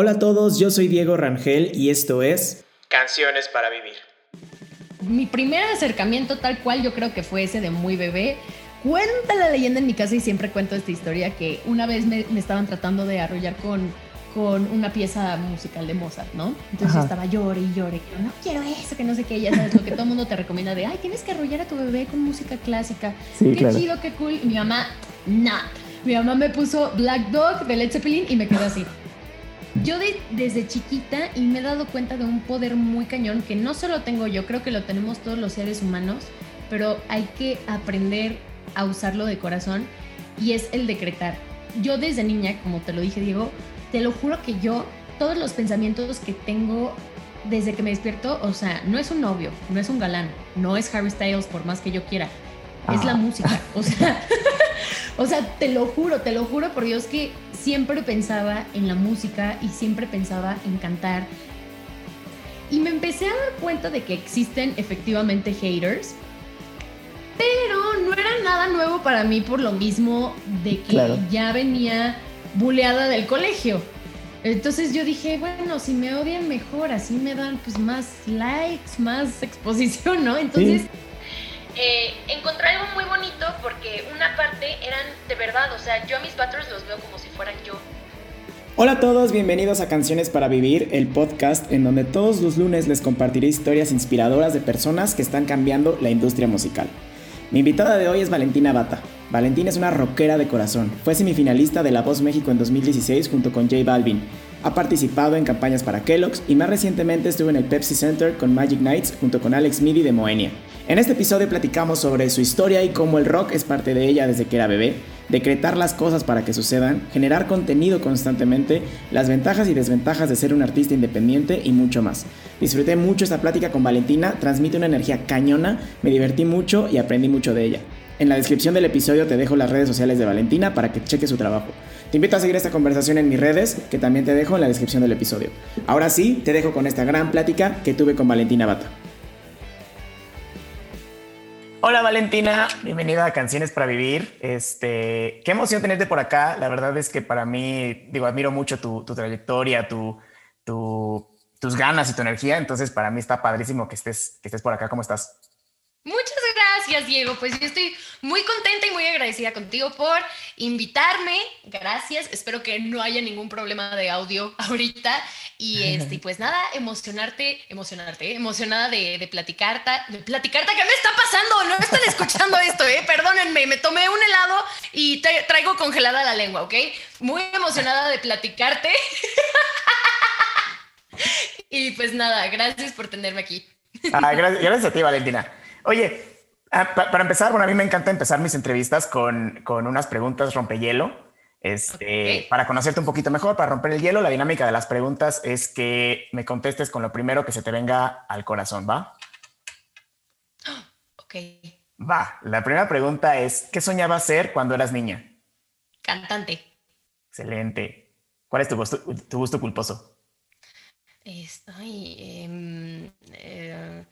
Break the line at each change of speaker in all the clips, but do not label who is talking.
Hola a todos, yo soy Diego Rangel y esto es
Canciones para Vivir.
Mi primer acercamiento tal cual yo creo que fue ese de muy bebé. Cuenta la leyenda en mi casa y siempre cuento esta historia que una vez me, estaban tratando de arrollar con, con una pieza musical de Mozart, ¿no? Entonces yo estaba llore y llore, que no quiero eso, que no sé qué, ya sabes lo que todo el mundo te recomienda de, ay, tienes que arrollar a tu bebé con música clásica. qué chido, qué cool. Y mi mamá, nah. Mi mamá me puso Black Dog de Led Zeppelin y me quedé así. Yo desde chiquita y me he dado cuenta de un poder muy cañón que no solo tengo yo, creo que lo tenemos todos los seres humanos, pero hay que aprender a usarlo de corazón y es el decretar. Yo desde niña, como te lo dije Diego, te lo juro que yo, todos los pensamientos que tengo desde que me despierto, o sea, no es un novio, no es un galán, no es Harry Styles por más que yo quiera, es la ah. música, o sea, o sea, te lo juro, te lo juro por Dios que siempre pensaba en la música y siempre pensaba en cantar. Y me empecé a dar cuenta de que existen efectivamente haters, pero no era nada nuevo para mí por lo mismo de que ya venía buleada del colegio. Entonces yo dije, bueno, si me odian mejor, así me dan pues más likes, más exposición, ¿no? Entonces eh, encontré algo muy bonito porque una parte eran de verdad, o sea, yo a mis patrons los veo como si fueran yo.
Hola a todos, bienvenidos a Canciones para Vivir, el podcast en donde todos los lunes les compartiré historias inspiradoras de personas que están cambiando la industria musical. Mi invitada de hoy es Valentina Bata. Valentina es una rockera de corazón. Fue semifinalista de La Voz México en 2016 junto con J Balvin. Ha participado en campañas para Kellogg's y más recientemente estuvo en el Pepsi Center con Magic Nights junto con Alex Midi de Moenia. En este episodio platicamos sobre su historia y cómo el rock es parte de ella desde que era bebé, decretar las cosas para que sucedan, generar contenido constantemente, las ventajas y desventajas de ser un artista independiente y mucho más. Disfruté mucho esta plática con Valentina, transmite una energía cañona, me divertí mucho y aprendí mucho de ella. En la descripción del episodio te dejo las redes sociales de Valentina para que cheques su trabajo. Te invito a seguir esta conversación en mis redes, que también te dejo en la descripción del episodio. Ahora sí, te dejo con esta gran plática que tuve con Valentina Bata. Hola Valentina, bienvenida a Canciones para Vivir. Este, qué emoción tenerte por acá. La verdad es que para mí, digo, admiro mucho tu, trayectoria, tu, tus ganas y tu energía. Entonces, para mí está padrísimo que estés, que estés por acá. ¿Cómo estás?
Muchas gracias, Diego. Pues yo estoy muy contenta y muy agradecida contigo por invitarme. Gracias. Espero que no haya ningún problema de audio ahorita. Y este, pues nada, emocionarte, emocionarte, emocionada de, de platicarte, de platicarte. ¿Qué me está pasando? No están escuchando esto, ¿eh? Perdónenme, me tomé un helado y traigo congelada la lengua, ¿ok? Muy emocionada de platicarte. y pues nada, gracias por tenerme aquí.
Ah, gracias, gracias a ti, Valentina. Oye, ah, para empezar, bueno, a mí me encanta empezar mis entrevistas con, con unas preguntas rompehielo. Este, Para conocerte un poquito mejor, para romper el hielo, la dinámica de las preguntas es que me contestes con lo primero que se te venga al corazón, ¿va?
Ok.
Va, la primera pregunta es, ¿qué soñabas ser cuando eras niña?
Cantante.
Excelente. ¿Cuál es tu gusto, tu gusto culposo?
Estoy... Eh,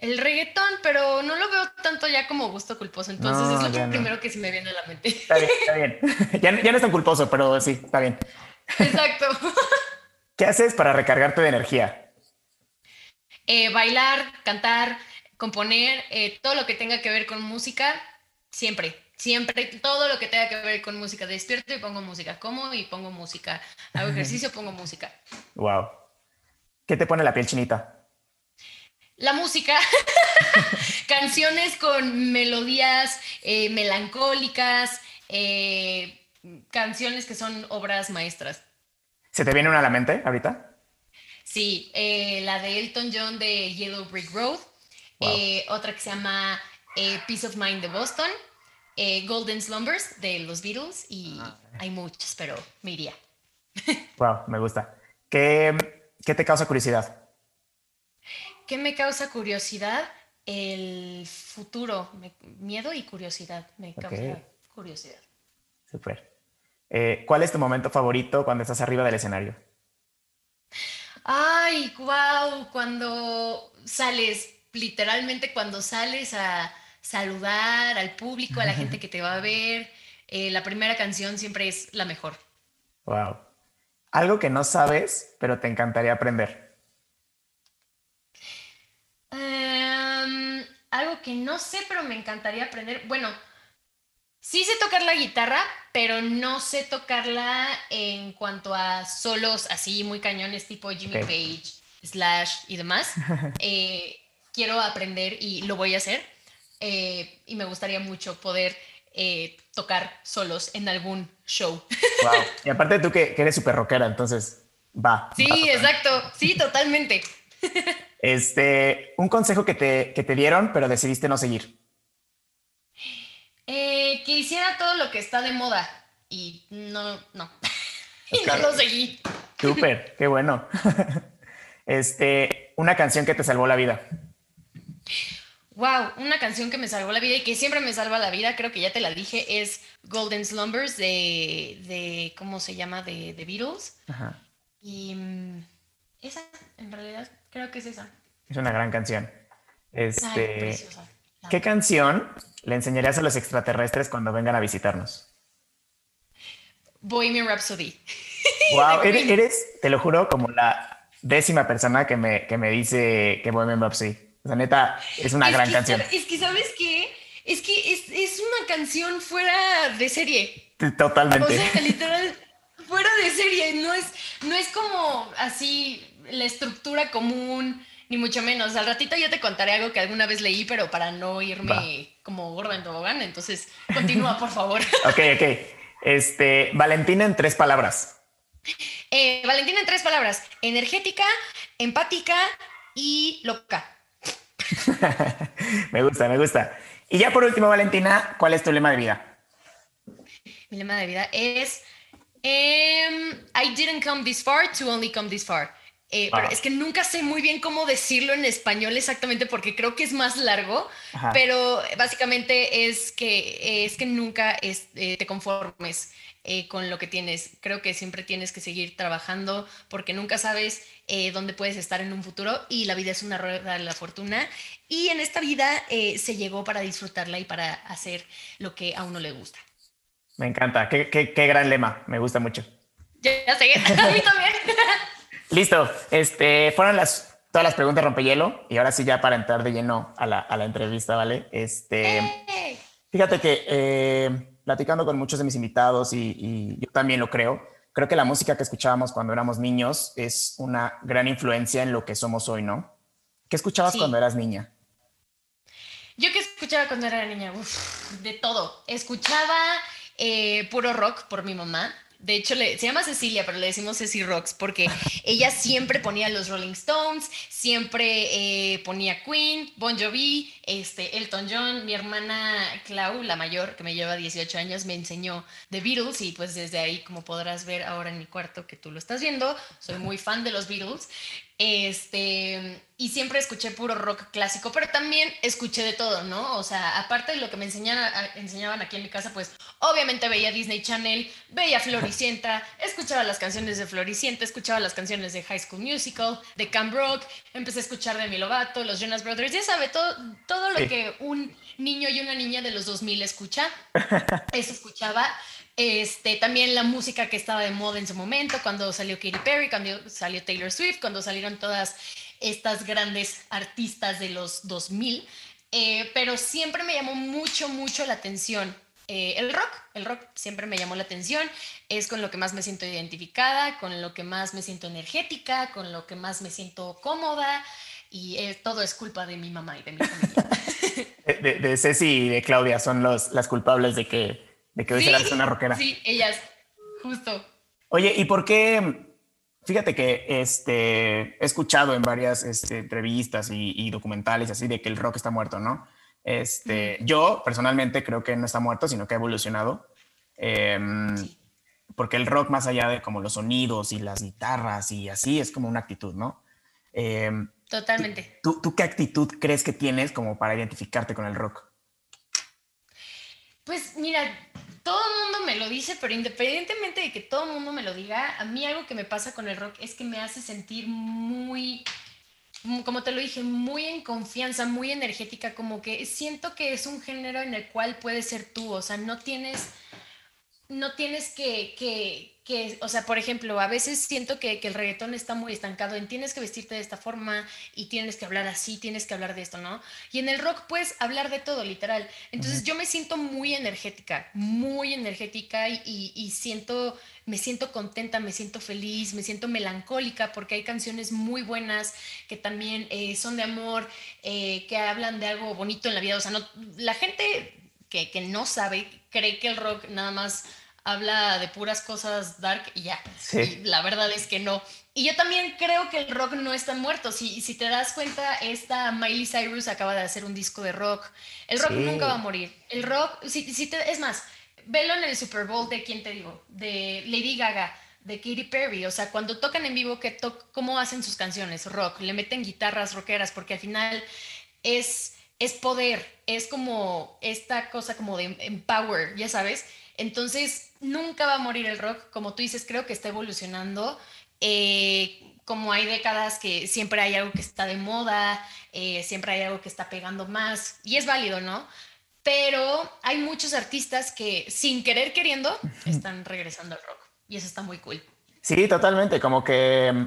el reggaetón, pero no lo veo tanto ya como gusto culposo, entonces es lo primero que se me viene a la mente.
Está bien, está bien. ya, no es tan culposo, pero sí, está bien.
Exacto.
¿Qué haces para recargarte de energía?
Eh, bailar, cantar, componer, eh, todo lo que tenga que ver con música, siempre, siempre, todo lo que tenga que ver con música. Despierto y pongo música, como y pongo música, hago ejercicio, pongo música.
Wow. ¿Qué te pone la piel chinita?
La música, canciones con melodías eh, melancólicas, eh, canciones que son obras maestras.
¿Se te viene una a la mente ahorita?
Sí, eh, la de Elton John de Yellow Brick Road, otra que se llama Peace of Mind de Boston, Golden Slumbers de los Beatles y ah, hay muchas, pero me iría.
wow, me gusta. ¿Qué, qué te causa curiosidad?
¿Qué me causa curiosidad? El futuro, miedo y curiosidad. Me causa curiosidad.
Súper. Eh, ¿Cuál es tu momento favorito cuando estás arriba del escenario?
Ay, wow, cuando sales, literalmente cuando sales a saludar al público, a la gente que te va a ver, eh, la primera canción siempre es la mejor.
Wow. Algo que no sabes, pero te encantaría aprender.
Algo que no sé, pero me encantaría aprender. Bueno, sí sé tocar la guitarra, pero no sé tocarla en cuanto a solos así muy cañones tipo Jimmy Page, Slash y demás. Eh, quiero aprender y lo voy a hacer. Eh, y me gustaría mucho poder eh, tocar solos en algún show.
Wow. Y aparte tú que, eres súper rockera, entonces va.
Sí, exacto. Sí, totalmente.
Este, un consejo que te, que te dieron, pero decidiste no seguir.
Eh, que hiciera todo lo que está de moda y no, no. y no lo seguí.
Súper, qué bueno. Este, una canción que te salvó la vida.
Wow, una canción que me salvó la vida y que siempre me salva la vida, creo que ya te la dije, es Golden Slumbers de, de ¿cómo se llama? De, The Beatles. Ajá. Y mm, esa, en realidad, creo que es esa.
Es una gran canción. Este, ¿Qué canción le enseñarías a los extraterrestres cuando vengan a visitarnos?
Bohemian Rhapsody.
Wow, eres, te lo juro, como la décima persona que me, que me dice que Bohemian Rhapsody. O sea, neta, es una gran canción.
Es que, ¿sabes qué? Es que es, una canción fuera de serie.
Totalmente.
O sea, literal, fuera de serie. No es, no es como así la estructura común, ni mucho menos. Al ratito yo te contaré algo que alguna vez leí, pero para no irme como gorda en tobogán. Entonces, continúa, por favor.
ok, ok. Este, Valentina en tres palabras.
Eh, Valentina en tres palabras. Energética, empática y loca.
me gusta, me gusta. Y ya por último, Valentina, ¿cuál es tu lema de vida?
Mi lema de vida es em, I didn't come this far to only come this far. Eh, pero es que nunca sé muy bien cómo decirlo en español exactamente porque creo que es más largo, pero básicamente es que, es que nunca eh, te conformes eh, con lo que tienes. Creo que siempre tienes que seguir trabajando porque nunca sabes dónde puedes estar en un futuro y la vida es una rueda de la fortuna y en esta vida se llegó para disfrutarla y para hacer lo que a uno le gusta.
Me encanta, qué, qué, qué gran lema, me gusta mucho.
Ya, sé, a mí también.
Listo. Este, fueron las, todas las preguntas rompehielo y ahora sí ya para entrar de lleno a la, a la entrevista, ¿vale? Este, fíjate que eh, platicando con muchos de mis invitados y, yo también lo creo, creo que la música que escuchábamos cuando éramos niños es una gran influencia en lo que somos hoy, ¿no? ¿Qué escuchabas cuando eras niña?
Yo que escuchaba cuando era niña, de todo. Escuchaba eh, puro rock por mi mamá. De hecho, se llama Cecilia, pero le decimos Ceci Rocks porque ella siempre ponía los Rolling Stones, siempre eh, ponía Queen, Bon Jovi, este, Elton John. Mi hermana Clau, la mayor, que me lleva 18 años, me enseñó The Beatles y pues desde ahí, como podrás ver ahora en mi cuarto que tú lo estás viendo, soy muy fan de los Beatles. Este, y siempre escuché puro rock clásico, pero también escuché de todo, ¿no? O sea, aparte de lo que me enseñaban, enseñaban aquí en mi casa, pues obviamente veía Disney Channel, veía Floricienta, escuchaba las canciones de Floricienta, escuchaba las canciones de High School Musical, de Camp Rock, empecé a escuchar de Milovato, los Jonas Brothers, ya sabe, todo, todo lo que un niño y una niña de los 2000 escucha, eso escuchaba. Este, también la música que estaba de moda en su momento, cuando salió Katy Perry, cuando salió Taylor Swift, cuando salieron todas estas grandes artistas de los 2000. Eh, pero siempre me llamó mucho, mucho la atención eh, el rock. El rock siempre me llamó la atención. Es con lo que más me siento identificada, con lo que más me siento energética, con lo que más me siento cómoda. Y eh, todo es culpa de mi mamá y de mi familia.
De, Ceci y de Claudia son los, las culpables de que de que hoy sí, una rockera.
Sí, ellas, justo.
Oye, ¿y por qué? Fíjate que este, he escuchado en varias este, entrevistas y, documentales así de que el rock está muerto, ¿no? Este, Yo personalmente creo que no está muerto, sino que ha evolucionado. Em, porque el rock, más allá de como los sonidos y las guitarras y así, es como una actitud, ¿no?
Em, Totalmente.
¿tú, ¿Tú qué actitud crees que tienes como para identificarte con el rock?
Pues mira, todo el mundo me lo dice, pero independientemente de que todo el mundo me lo diga, a mí algo que me pasa con el rock es que me hace sentir muy, como te lo dije, muy en confianza, muy energética, como que siento que es un género en el cual puedes ser tú, o sea, no tienes no tienes que, que, que, o sea, por ejemplo, a veces siento que, que, el reggaetón está muy estancado en tienes que vestirte de esta forma y tienes que hablar así, tienes que hablar de esto, ¿no? Y en el rock puedes hablar de todo, literal. Entonces yo me siento muy energética, muy energética y, y, siento, me siento contenta, me siento feliz, me siento melancólica porque hay canciones muy buenas que también eh, son de amor, eh, que hablan de algo bonito en la vida. O sea, no, la gente que, que no sabe cree que el rock nada más habla de puras cosas dark y ya. la verdad es que no. Y yo también creo que el rock no está muerto. Si, si te das cuenta, esta Miley Cyrus acaba de hacer un disco de rock. El rock nunca va a morir. El rock, si, si te, es más, velo en el Super Bowl de, ¿quién te digo? De Lady Gaga, de Katy Perry. O sea, cuando tocan en vivo, que ¿cómo hacen sus canciones? Rock. Le meten guitarras rockeras porque al final es, es poder. Es como esta cosa como de empower, ya sabes. Entonces, nunca va a morir el rock. Como tú dices, creo que está evolucionando. Eh, como hay décadas que siempre hay algo que está de moda, eh, siempre hay algo que está pegando más, y es válido, ¿no? Pero hay muchos artistas que sin querer queriendo están regresando al rock, y eso está muy cool.
Sí, totalmente, como que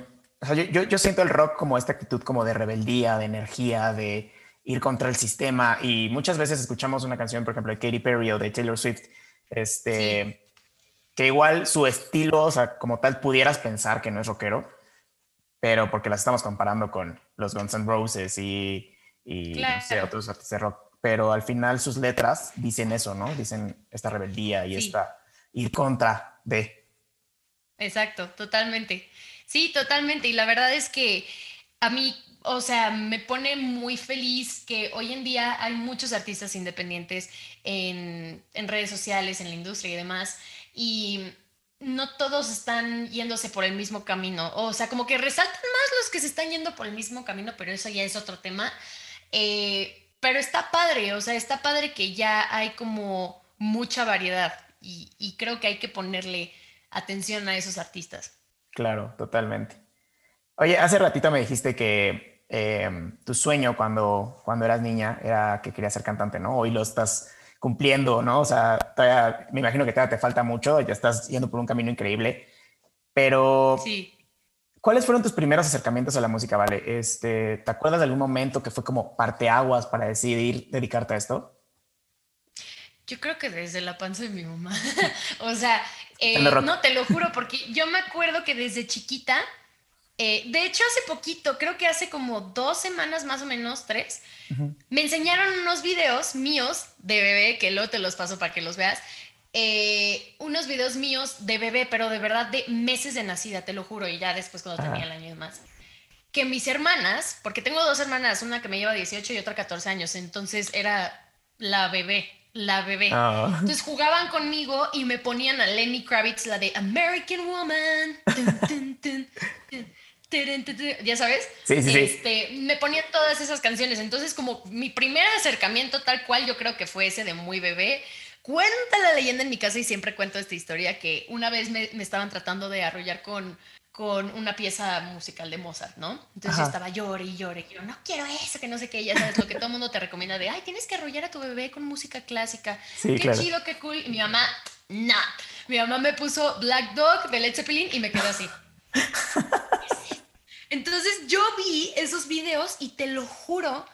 yo, yo, siento el rock como esta actitud como de rebeldía, de energía, de ir contra el sistema, y muchas veces escuchamos una canción, por ejemplo, de Katy Perry o de Taylor Swift, este, que igual su estilo, o sea, como tal, pudieras pensar que no es rockero, pero porque las estamos comparando con los Guns N' Roses y, y otros artistas de rock. Pero al final sus letras dicen eso, ¿no? Dicen esta rebeldía y esta ir contra de.
Exacto, totalmente. Sí, totalmente. Y la verdad es que a mí o sea, me pone muy feliz que hoy en día hay muchos artistas independientes en, redes sociales, en la industria y demás, y no todos están yéndose por el mismo camino. O sea, como que resaltan más los que se están yendo por el mismo camino, pero eso ya es otro tema. Eh, pero está padre, o sea, está padre que ya hay como mucha variedad y, creo que hay que ponerle atención a esos artistas.
Claro, totalmente. Oye, hace ratito me dijiste que Em, tu sueño cuando, cuando eras niña era que querías ser cantante, ¿no? Hoy lo estás cumpliendo, ¿no? O sea, todavía, me imagino que todavía te falta mucho, ya estás yendo por un camino increíble, pero
sí.
¿cuáles fueron tus primeros acercamientos a la música, Vale? Este, ¿Te acuerdas de algún momento que fue como parteaguas para decidir dedicarte a esto?
Yo creo que desde la panza de mi mamá. o sea, eh, no, te lo juro, porque yo me acuerdo que desde chiquita eh, de hecho, hace poquito, creo que hace como dos semanas más o menos, tres, me enseñaron unos videos míos de bebé, que luego te los paso para que los veas. Eh, unos videos míos de bebé, pero de verdad de meses de nacida, te lo juro, y ya después cuando tenía el año y más. Que mis hermanas, porque tengo dos hermanas, una que me lleva 18 y otra 14 años, entonces era la bebé, la bebé. Ah. Entonces jugaban conmigo y me ponían a Lenny Kravitz, la de American Woman ya sabes,
sí, sí,
este, me ponía todas esas canciones. Entonces, como mi primer acercamiento tal cual, yo creo que fue ese de muy bebé. Cuenta la leyenda en mi casa y siempre cuento esta historia que una vez me, estaban tratando de arrollar con, con una pieza musical de Mozart, ¿no? Entonces yo estaba llore y llore, yo no quiero eso, que no sé qué, ya sabes lo que todo el mundo te recomienda de, ay, tienes que arrollar a tu bebé con música clásica. qué chido, qué cool. Y mi mamá, no. Mi mamá me puso Black Dog de Led Zeppelin y me quedé así. Entonces yo vi esos videos y te lo juro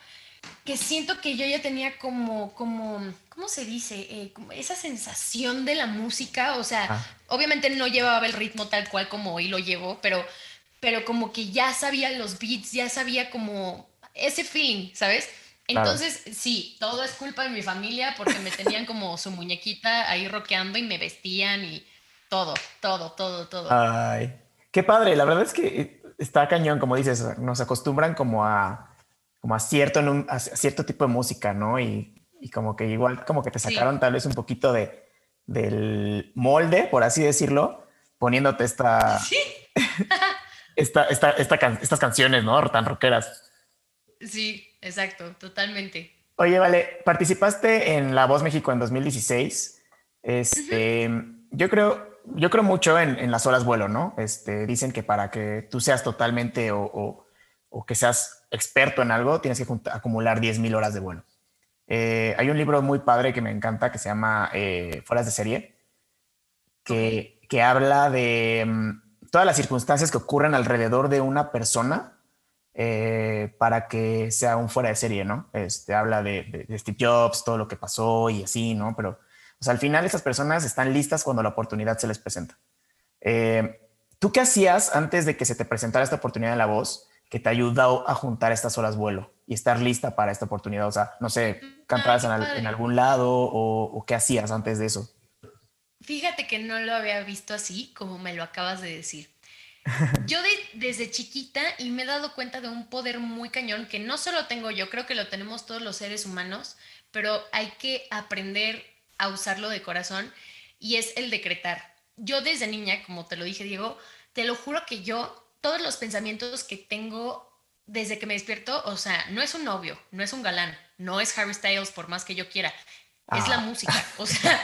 que siento que yo ya tenía como, como, ¿cómo se dice? Eh, como esa sensación de la música, o sea, ah. obviamente no llevaba el ritmo tal cual como hoy lo llevo, pero, pero como que ya sabía los beats, ya sabía como ese feeling, ¿sabes? Entonces, sí, todo es culpa de mi familia porque me tenían como su muñequita ahí rockeando y me vestían y todo, todo, todo, todo.
Ay, qué padre, la verdad es que está cañón, como dices, nos acostumbran como a, como a, cierto, a cierto tipo de música, ¿no? Y, y, como que igual como que te sacaron tal vez un poquito de, del molde, por así decirlo, poniéndote esta,
¿Sí?
esta, esta, estas canciones, ¿no? Tan rockeras.
Sí, exacto, totalmente.
Oye, vale, participaste en La Voz México en 2016. Este, yo creo, yo creo mucho en, las horas vuelo, ¿no? Este, dicen que para que tú seas totalmente o, que seas experto en algo, tienes que acumular 10.000 horas de vuelo. Eh, hay un libro muy padre que me encanta que se llama eh, Fueras de serie. que, que habla de mm, todas las circunstancias que ocurren alrededor de una persona eh, para que sea un fuera de serie, ¿no? Este, habla de, de, Steve Jobs, todo lo que pasó y así, ¿no? Pero o sea, al final esas personas están listas cuando la oportunidad se les presenta. Eh, ¿Tú qué hacías antes de que se te presentara esta oportunidad en la voz que te ayudó a juntar estas horas vuelo y estar lista para esta oportunidad? O sea, no sé, ¿cantabas en, algún lado o, qué hacías antes de eso?
Fíjate que no lo había visto así como me lo acabas de decir. Yo desde chiquita y me he dado cuenta de un poder muy cañón que no solo tengo yo, creo que lo tenemos todos los seres humanos, pero hay que aprender a usarlo de corazón y es el decretar. Yo desde niña, como te lo dije Diego, te lo juro que yo, todos los pensamientos que tengo desde que me despierto, o sea, no es un novio, no es un galán, no es Harry Styles por más que yo quiera, es la ah. música, o sea,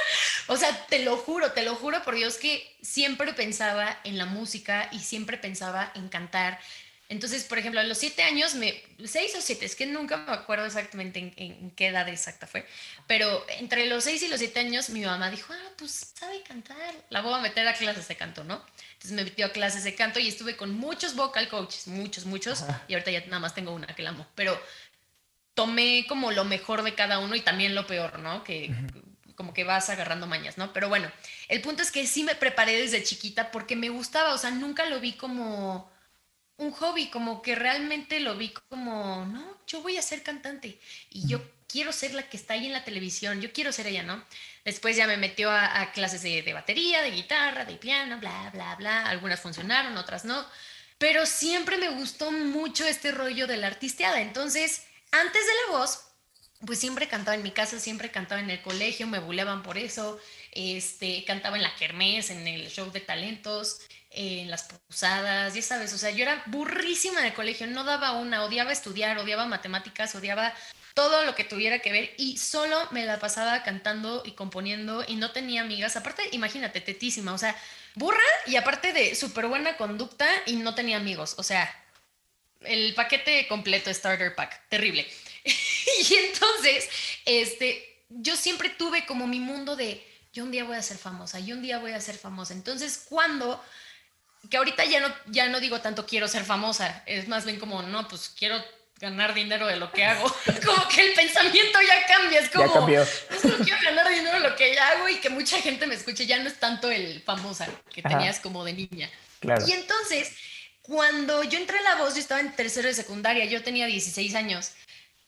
o sea, te lo juro, te lo juro por Dios que siempre pensaba en la música y siempre pensaba en cantar, entonces, por ejemplo, a los siete años, me, seis o siete, es que nunca me acuerdo exactamente en, qué edad exacta fue, pero entre los seis y los siete años mi mamá dijo, ah, pues sabe cantar, la voy a meter a clases de canto, ¿no? Entonces me metió a clases de canto y estuve con muchos vocal coaches, muchos, muchos, y ahorita ya nada más tengo una que la amo, pero tomé como lo mejor de cada uno y también lo peor, ¿no? Que como que vas agarrando mañas, ¿no? Pero bueno, el punto es que sí me preparé desde chiquita porque me gustaba, o sea, nunca lo vi como un hobby, como que realmente lo vi como, no, yo voy a ser cantante y yo quiero ser la que está ahí en la televisión, yo quiero ser ella, ¿no? Después ya me metió a, clases de, de, batería, de guitarra, de piano, bla, bla, bla. Algunas funcionaron, otras no. Pero siempre me gustó mucho este rollo de la artisteada. Entonces, antes de la voz, pues siempre cantaba en mi casa, siempre cantaba en el colegio, me buleaban por eso. Este, cantaba en la kermés, en el show de talentos en las posadas, ya sabes, o sea, yo era burrísima el colegio, no daba una, odiaba estudiar, odiaba matemáticas, odiaba todo lo que tuviera que ver y solo me la pasaba cantando y componiendo y no tenía amigas, aparte, imagínate, tetísima, o sea, burra y aparte de súper buena conducta y no tenía amigos, o sea, el paquete completo, starter pack, terrible. y entonces, este, yo siempre tuve como mi mundo de, yo un día voy a ser famosa, yo un día voy a ser famosa. Entonces, cuando que ahorita ya no, ya no digo tanto quiero ser famosa, es más bien como, no, pues quiero ganar dinero de lo que hago. como que el pensamiento ya cambia, es como,
ya
solo quiero ganar dinero de lo que ya hago y que mucha gente me escuche, ya no es tanto el famosa que tenías como de niña. Y entonces, cuando yo entré a la voz, yo estaba en tercero de secundaria, yo tenía 16 años.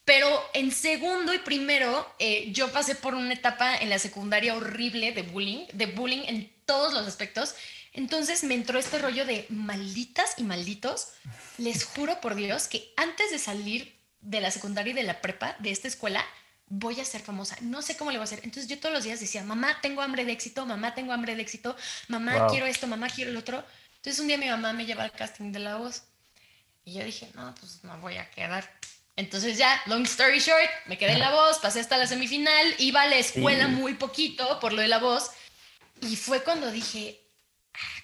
Pero en segundo y primero, eh, yo pasé por una etapa en la secundaria horrible de bullying, de bullying en todos los aspectos. Entonces me entró este rollo de malditas y malditos. Les juro por Dios que antes de salir de la secundaria y de la prepa de esta escuela, voy a ser famosa. No sé cómo le voy a hacer. Entonces yo todos los días decía, mamá, tengo hambre de éxito, mamá, tengo hambre de éxito, mamá, quiero esto, mamá, quiero el otro. Entonces un día mi mamá me lleva al casting de la voz. Y yo dije, no, pues no voy a quedar. Entonces ya, long story short, me quedé en la voz, pasé hasta la semifinal, iba a la escuela muy poquito por lo de la voz. Y fue cuando dije,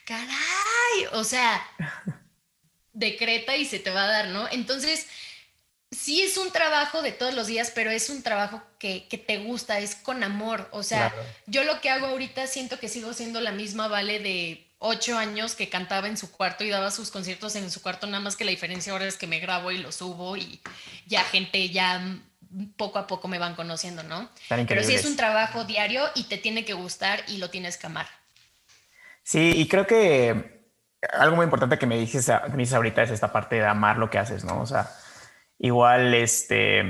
caray, o sea, decreta y se te va a dar, ¿no? Entonces, sí es un trabajo de todos los días, pero es un trabajo que, te gusta, es con amor. O sea, yo lo que hago ahorita siento que sigo siendo la misma Vale de ocho años que cantaba en su cuarto y daba sus conciertos en su cuarto, nada más que la diferencia ahora es que me grabo y lo subo y ya gente ya poco a poco me van conociendo, ¿no? Pero sí es un trabajo diario y te tiene que gustar y lo tienes que amar.
Sí, y creo que algo muy importante que me dices, me dices ahorita es esta parte de amar lo que haces, ¿no? O sea, igual este,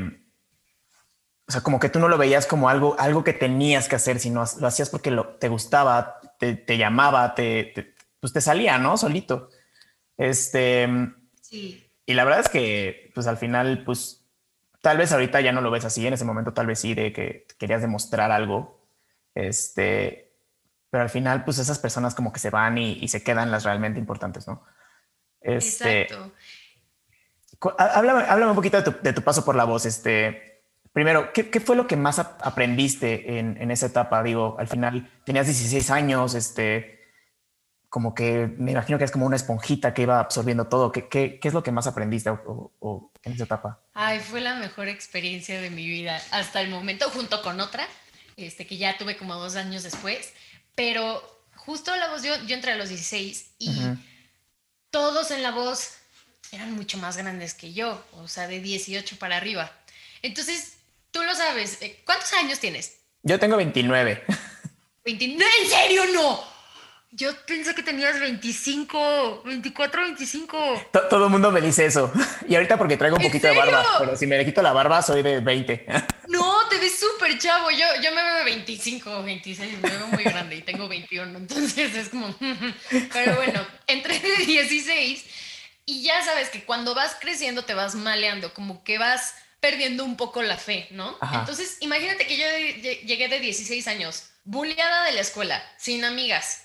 o sea, como que tú no lo veías como algo, algo que tenías que hacer, sino lo hacías porque lo, te gustaba, te, llamaba, te, pues te salía, ¿no? Solito. Este,
sí.
Y la verdad es que, pues al final, pues tal vez ahorita ya no lo ves así, en ese momento tal vez sí, de que querías demostrar algo. Este, pero al final, pues esas personas como que se van y, se quedan las realmente importantes, ¿no?
Este, Exacto.
Háblame, un poquito de tu, paso por la voz. Este, primero, ¿qué, fue lo que más aprendiste en, esa etapa? Digo, al final tenías 16 años, este, como que me imagino que es como una esponjita que iba absorbiendo todo. ¿Qué, qué, es lo que más aprendiste en esa etapa?
Ay, fue la mejor experiencia de mi vida hasta el momento, junto con otra, este, que ya tuve como dos años después pero justo la voz, yo, yo entré a los 16 y todos en la voz eran mucho más grandes que yo, o sea, de 18 para arriba. Entonces, tú lo sabes, eh, ¿cuántos años tienes?
Yo tengo 29.
29, ¿en serio no? Yo pensé que tenías 25, 24, 25.
todo el mundo me dice eso. Y ahorita porque traigo un poquito de barba, pero si me le quito la barba soy de 20.
No, te ves súper chavo. Yo, yo me veo 25, 26, me veo muy grande y tengo 21. Entonces es como... Pero bueno, entré de 16 y ya sabes que cuando vas creciendo te vas maleando, como que vas perdiendo un poco la fe, ¿no? Entonces imagínate que yo llegué de 16 años, bulleada de la escuela, sin amigas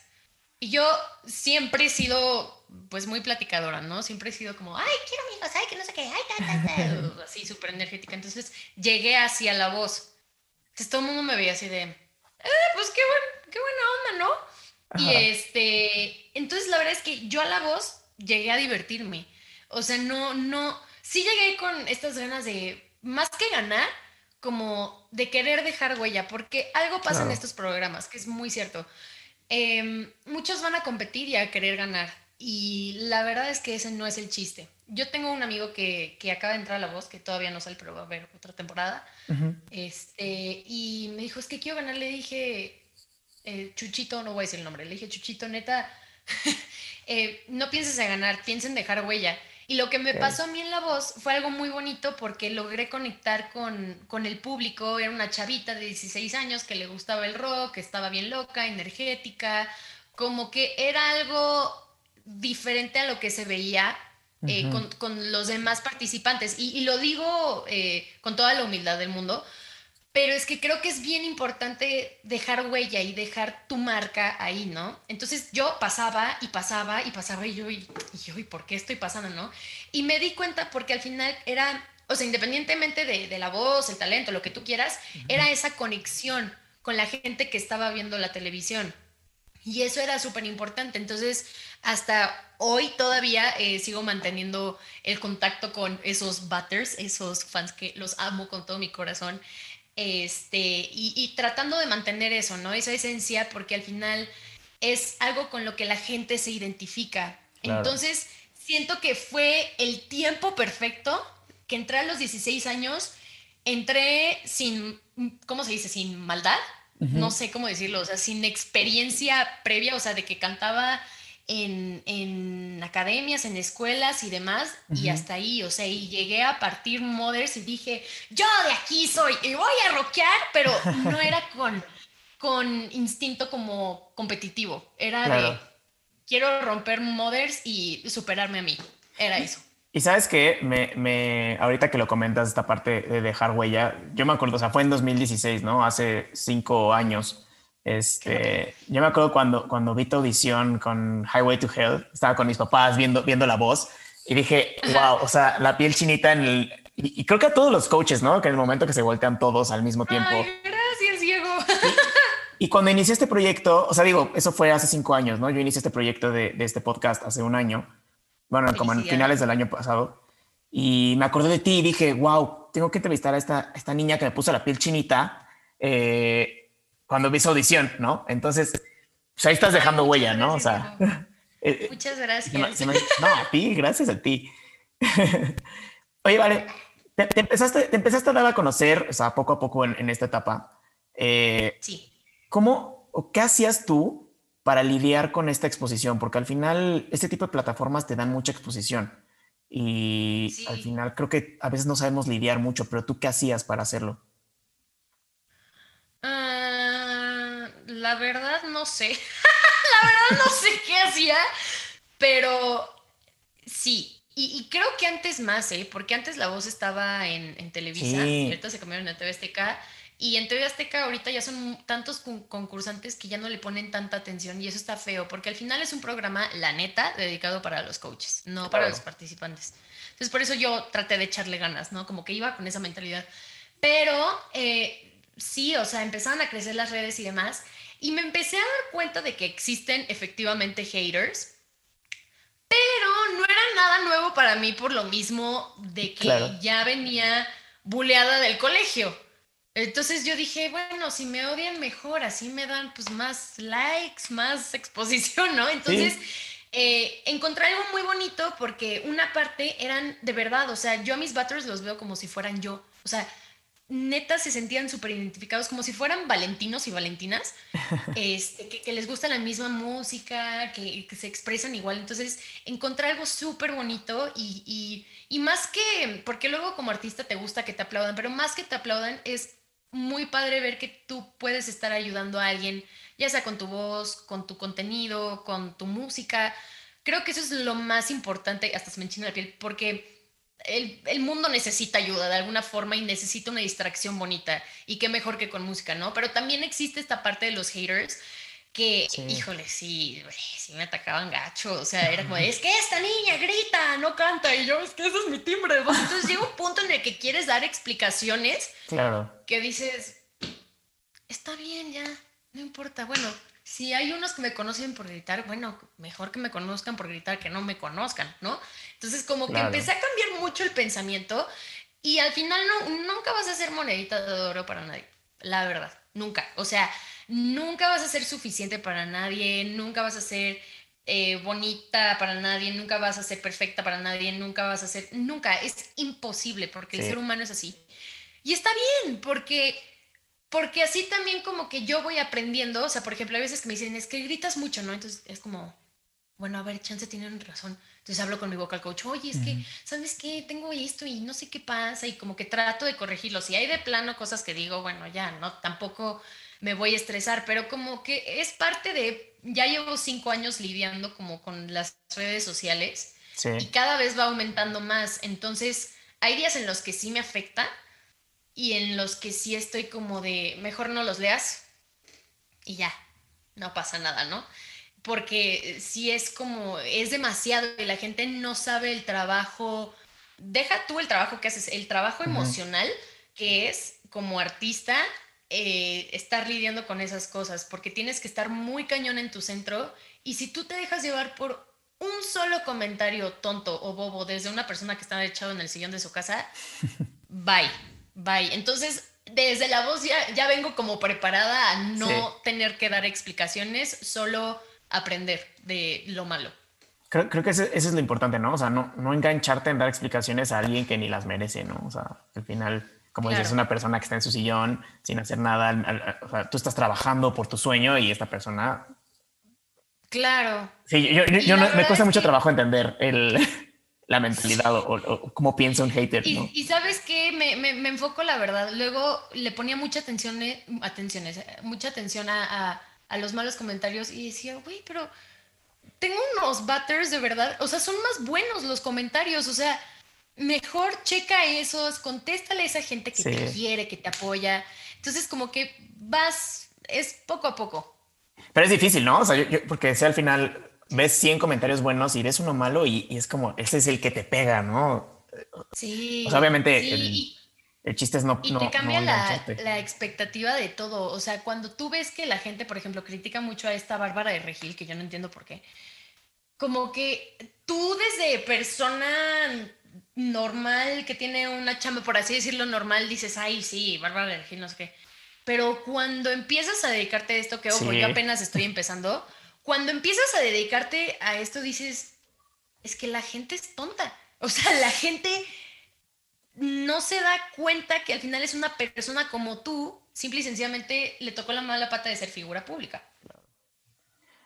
y yo siempre he sido, pues, muy platicadora, ¿no? Siempre he sido como, ay, quiero amigos, ay, que no sé qué, ay, ta, ta, ta. así súper energética. Entonces llegué hacia la voz. Entonces todo el mundo me veía así de, eh, pues qué, buen, qué buena onda, ¿no? Y este, entonces la verdad es que yo a la voz llegué a divertirme. O sea, no, no, sí llegué con estas ganas de, más que ganar, como de querer dejar huella, porque algo pasa en estos programas, que es muy cierto. Em, muchos van a competir y a querer ganar. Y la verdad es que ese no es el chiste. Yo tengo un amigo que, que acaba de entrar a La Voz, que todavía no sale, pero va a haber otra temporada. este, y me dijo, es que quiero ganar. Le dije, eh, Chuchito, no voy a decir el nombre, le dije, Chuchito, neta, eh, no pienses en ganar, piensa en dejar huella. Y lo que me pasó a mí en la voz fue algo muy bonito porque logré conectar con, con, el público. Era una chavita de 16 años que le gustaba el rock, que estaba bien loca, energética, como que era algo diferente a lo que se veía eh, con, con, los demás participantes. Y, y lo digo eh, con toda la humildad del mundo, pero es que creo que es bien importante dejar huella y dejar tu marca ahí, ¿no? Entonces yo pasaba y pasaba y pasaba y yo, y, yo, ¿y por qué estoy pasando, no? Y me di cuenta porque al final era, o sea, independientemente de, la voz, el talento, lo que tú quieras, era esa conexión con la gente que estaba viendo la televisión. Y eso era súper importante. Entonces, hasta hoy todavía eh, sigo manteniendo el contacto con esos butters, esos fans que los amo con todo mi corazón. Este, y, tratando de mantener eso, ¿no? Esa esencia, porque al final es algo con lo que la gente se identifica. Entonces, siento que fue el tiempo perfecto que entré a los 16 años, entré sin, ¿cómo se dice? Sin maldad, no sé cómo decirlo, o sea, sin experiencia previa, o sea, de que cantaba en, academias, en escuelas y demás, y hasta ahí, o sea, y llegué a partir Mothers y dije, yo de aquí soy, y voy a rockear, pero no era con, con instinto como competitivo, era de, quiero romper Mothers y superarme a mí, era eso.
Y sabes que me, me, ahorita que lo comentas, esta parte de dejar huella, yo me acuerdo, o sea, fue en 2016, ¿no? Hace cinco años. Este, yo me acuerdo cuando, cuando vi tu audición con Highway to Hell, estaba con mis papás viendo, viendo la voz y dije, wow, o sea, la piel chinita en el... Y, creo que a todos los coaches, ¿no? Que en el momento que se voltean todos al mismo tiempo.
gracias, Diego.
Y, cuando inicié este proyecto, o sea, digo, eso fue hace cinco años, ¿no? Yo inicié este proyecto de, de este podcast hace un año, bueno, como en finales del año pasado. Y me acordé de ti y dije, wow, tengo que entrevistar a esta, esta niña que me puso la piel chinita. Eh, cuando vi su audición, ¿no? Entonces, pues ahí estás dejando huella, ¿no? O sea.
Eh, Muchas gracias.
no, a ti, gracias a ti. Oye, vale, te, empezaste, te empezaste a dar a conocer, o sea, poco a poco en, esta etapa.
Eh, sí.
¿Cómo o qué hacías tú para lidiar con esta exposición? Porque al final, este tipo de plataformas te dan mucha exposición. Y al final creo que a veces no sabemos lidiar mucho, pero tú qué hacías para hacerlo?
La verdad no sé. la verdad no sé qué hacía, pero sí. Y, creo que antes más, ¿eh? Porque antes la voz estaba en, en Televisa, y ahorita se cambiaron a TV Azteca. Y en TV Azteca ahorita ya son tantos concursantes que ya no le ponen tanta atención y eso está feo, porque al final es un programa, la neta, dedicado para los coaches, no para los participantes. Entonces por eso yo traté de echarle ganas, ¿no? Como que iba con esa mentalidad. Pero eh, sí, o sea, empezaron a crecer las redes y demás. Y me empecé a dar cuenta de que existen efectivamente haters, pero no era nada nuevo para mí por lo mismo de que ya venía buleada del colegio. Entonces yo dije, bueno, si me odian mejor, así me dan pues más likes, más exposición, ¿no? Entonces eh, encontré algo muy bonito porque una parte eran de verdad, o sea, yo a mis batters los veo como si fueran yo, o sea, neta se sentían súper identificados, como si fueran valentinos y valentinas, este, que, les gusta la misma música, que, se expresan igual. Entonces, encontré algo súper bonito y, y, más que, porque luego como artista te gusta que te aplaudan, pero más que te aplaudan es muy padre ver que tú puedes estar ayudando a alguien, ya sea con tu voz, con tu contenido, con tu música. Creo que eso es lo más importante, hasta se me enchina la piel, porque el, mundo necesita ayuda de alguna forma y necesita una distracción bonita. Y qué mejor que con música, ¿no? Pero también existe esta parte de los haters que, híjole, sí, sí me atacaban gacho. O sea, era como, es que esta niña grita, no canta. Y yo, es que ese es mi timbre de voz. Entonces llega un punto en el que quieres dar explicaciones.
Claro.
Que dices, está bien, ya, no importa. Bueno, si hay unos que me conocen por gritar, bueno, mejor que me conozcan por gritar que no me conozcan, ¿no? Entonces como que empecé a cambiar mucho el pensamiento y al final no, nunca vas a ser monedita de oro para nadie, la verdad, nunca. O sea, nunca vas a ser suficiente para nadie, nunca vas a ser eh, bonita para nadie, nunca vas a ser perfecta para nadie, nunca vas a ser, nunca, es imposible porque el ser humano es así. Y está bien, porque porque así también como que yo voy aprendiendo, o sea, por ejemplo, hay veces que me dicen, es que gritas mucho, ¿no? Entonces es como, bueno, a ver, chance tienen razón. Entonces hablo con mi vocal coach, oye, es que, ¿sabes qué? Tengo esto y no sé qué pasa y como que trato de corregirlo. Si hay de plano cosas que digo, bueno, ya, no, tampoco me voy a estresar, pero como que es parte de, ya llevo cinco años lidiando como con las redes sociales y cada vez va aumentando más. Entonces, hay días en los que sí me afecta, y en los que sí estoy como de, mejor no los leas y ya, no pasa nada, ¿no? Porque si es como, es demasiado y la gente no sabe el trabajo, deja tú el trabajo que haces, el trabajo emocional que es como artista eh, estar lidiando con esas cosas, porque tienes que estar muy cañón en tu centro y si tú te dejas llevar por un solo comentario tonto o bobo desde una persona que está echado en el sillón de su casa, bye Bye. Entonces, desde la voz ya, vengo como preparada a no tener que dar explicaciones, solo aprender de lo malo.
Creo, que eso, es lo importante, ¿no? O sea, no, no engancharte en dar explicaciones a alguien que ni las merece, ¿no? O sea, al final, como dices, una persona que está en su sillón sin hacer nada, o sea, tú estás trabajando por tu sueño y esta persona...
Claro.
Sí, yo, me cuesta mucho trabajo entender el, la mentalidad o, cómo piensa un hater.
Y, y sabes que me, me, enfoco la verdad. Luego le ponía mucha atención, eh, atenciones, mucha atención a, a, los malos comentarios y decía, güey, pero tengo unos batters de verdad. O sea, son más buenos los comentarios. O sea, mejor checa esos, contéstale a esa gente que te quiere, que te apoya. Entonces, como que vas, es poco a poco.
Pero es difícil, ¿no? O sea, yo, porque sea al final ves 100 comentarios buenos y ves uno malo y, es como, ese es el que te pega, ¿no?
Sí.
O sea, obviamente el, chiste es no...
Y te cambia la, la, expectativa de todo. O sea, cuando tú ves que la gente, por ejemplo, critica mucho a esta Bárbara de Regil, que yo no entiendo por qué, como que tú desde persona normal, que tiene una chamba, por así decirlo, normal, dices, ay, sí, Bárbara de Regil, no sé qué. Pero cuando empiezas a dedicarte a esto, que ojo, yo apenas estoy empezando, cuando empiezas a dedicarte a esto, dices, es que la gente es tonta. O sea, la gente no se da cuenta que al final es una persona como tú, simple y sencillamente le tocó la mala pata de ser figura pública.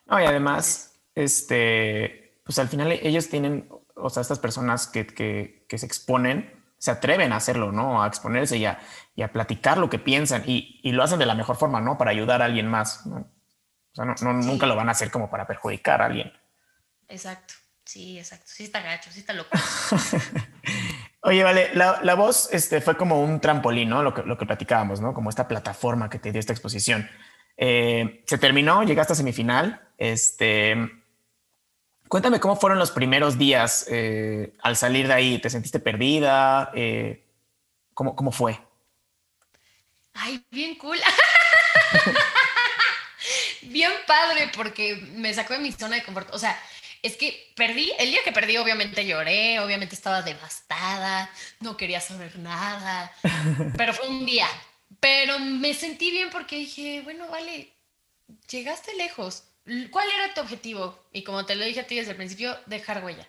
No, y además, este, pues al final ellos tienen, o sea, estas personas que, que, se exponen, se atreven a hacerlo, ¿no? A exponerse y a, y a platicar lo que piensan y, y, lo hacen de la mejor forma, ¿no? Para ayudar a alguien más, ¿no? O sea, no, nunca lo van a hacer como para perjudicar a alguien.
Exacto, sí, exacto. Sí está gacho, sí está loco.
Oye, vale, la, voz este, fue como un trampolín, ¿no? Lo que, lo que platicábamos, ¿no? Como esta plataforma que te dio esta exposición. Eh, se terminó, llegaste a semifinal. Este, cuéntame cómo fueron los primeros días eh, al salir de ahí. ¿Te sentiste perdida? Eh, ¿cómo, ¿Cómo fue?
Ay, bien cool. bien padre porque me sacó de mi zona de confort. O sea, es que perdí, el día que perdí obviamente lloré, obviamente estaba devastada, no quería saber nada, pero fue un día, Pero me sentí bien porque dije, bueno, vale, llegaste lejos. ¿Cuál era tu objetivo? Y como te lo dije a ti desde el principio, dejar huella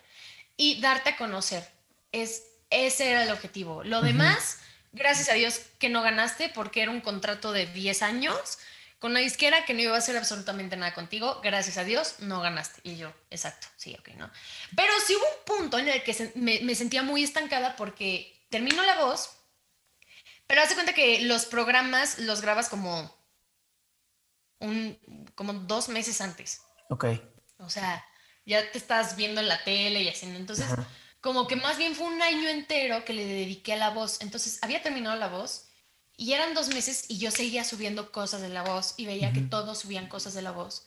y darte a conocer. Es, ese era el objetivo. Lo demás, gracias a Dios que no ganaste porque era un contrato de 10 años con una disquera que no iba a hacer absolutamente nada contigo. Gracias a Dios no ganaste. Y yo, exacto, sí, ok, ¿no? Pero sí hubo un punto en el que me, me sentía muy estancada porque terminó la voz pero haz cuenta que los programas los grabas como un como dos meses antes.
Ok.
O sea, ya te estás viendo en la tele y haciendo. Entonces, como que más bien fue un año entero que le dediqué a la voz. Entonces, había terminado la voz y eran dos meses y yo seguía subiendo cosas de la voz y veía que todos subían cosas de la voz.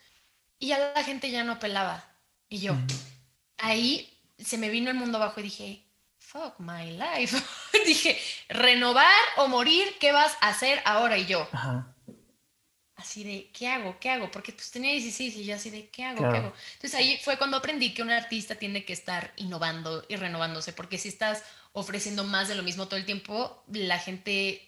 Y ya la gente ya no apelaba. Y yo, ahí se me vino el mundo abajo y dije, fuck my life. Dije, renovar o morir, ¿qué vas a hacer ahora? Y yo, así de, ¿qué hago? ¿Qué hago? Porque pues tenía 16 y yo así de, ¿qué hago? ¿Qué hago? Entonces ahí fue cuando aprendí que un artista tiene que estar innovando y renovándose, porque si estás ofreciendo más de lo mismo todo el tiempo, la gente...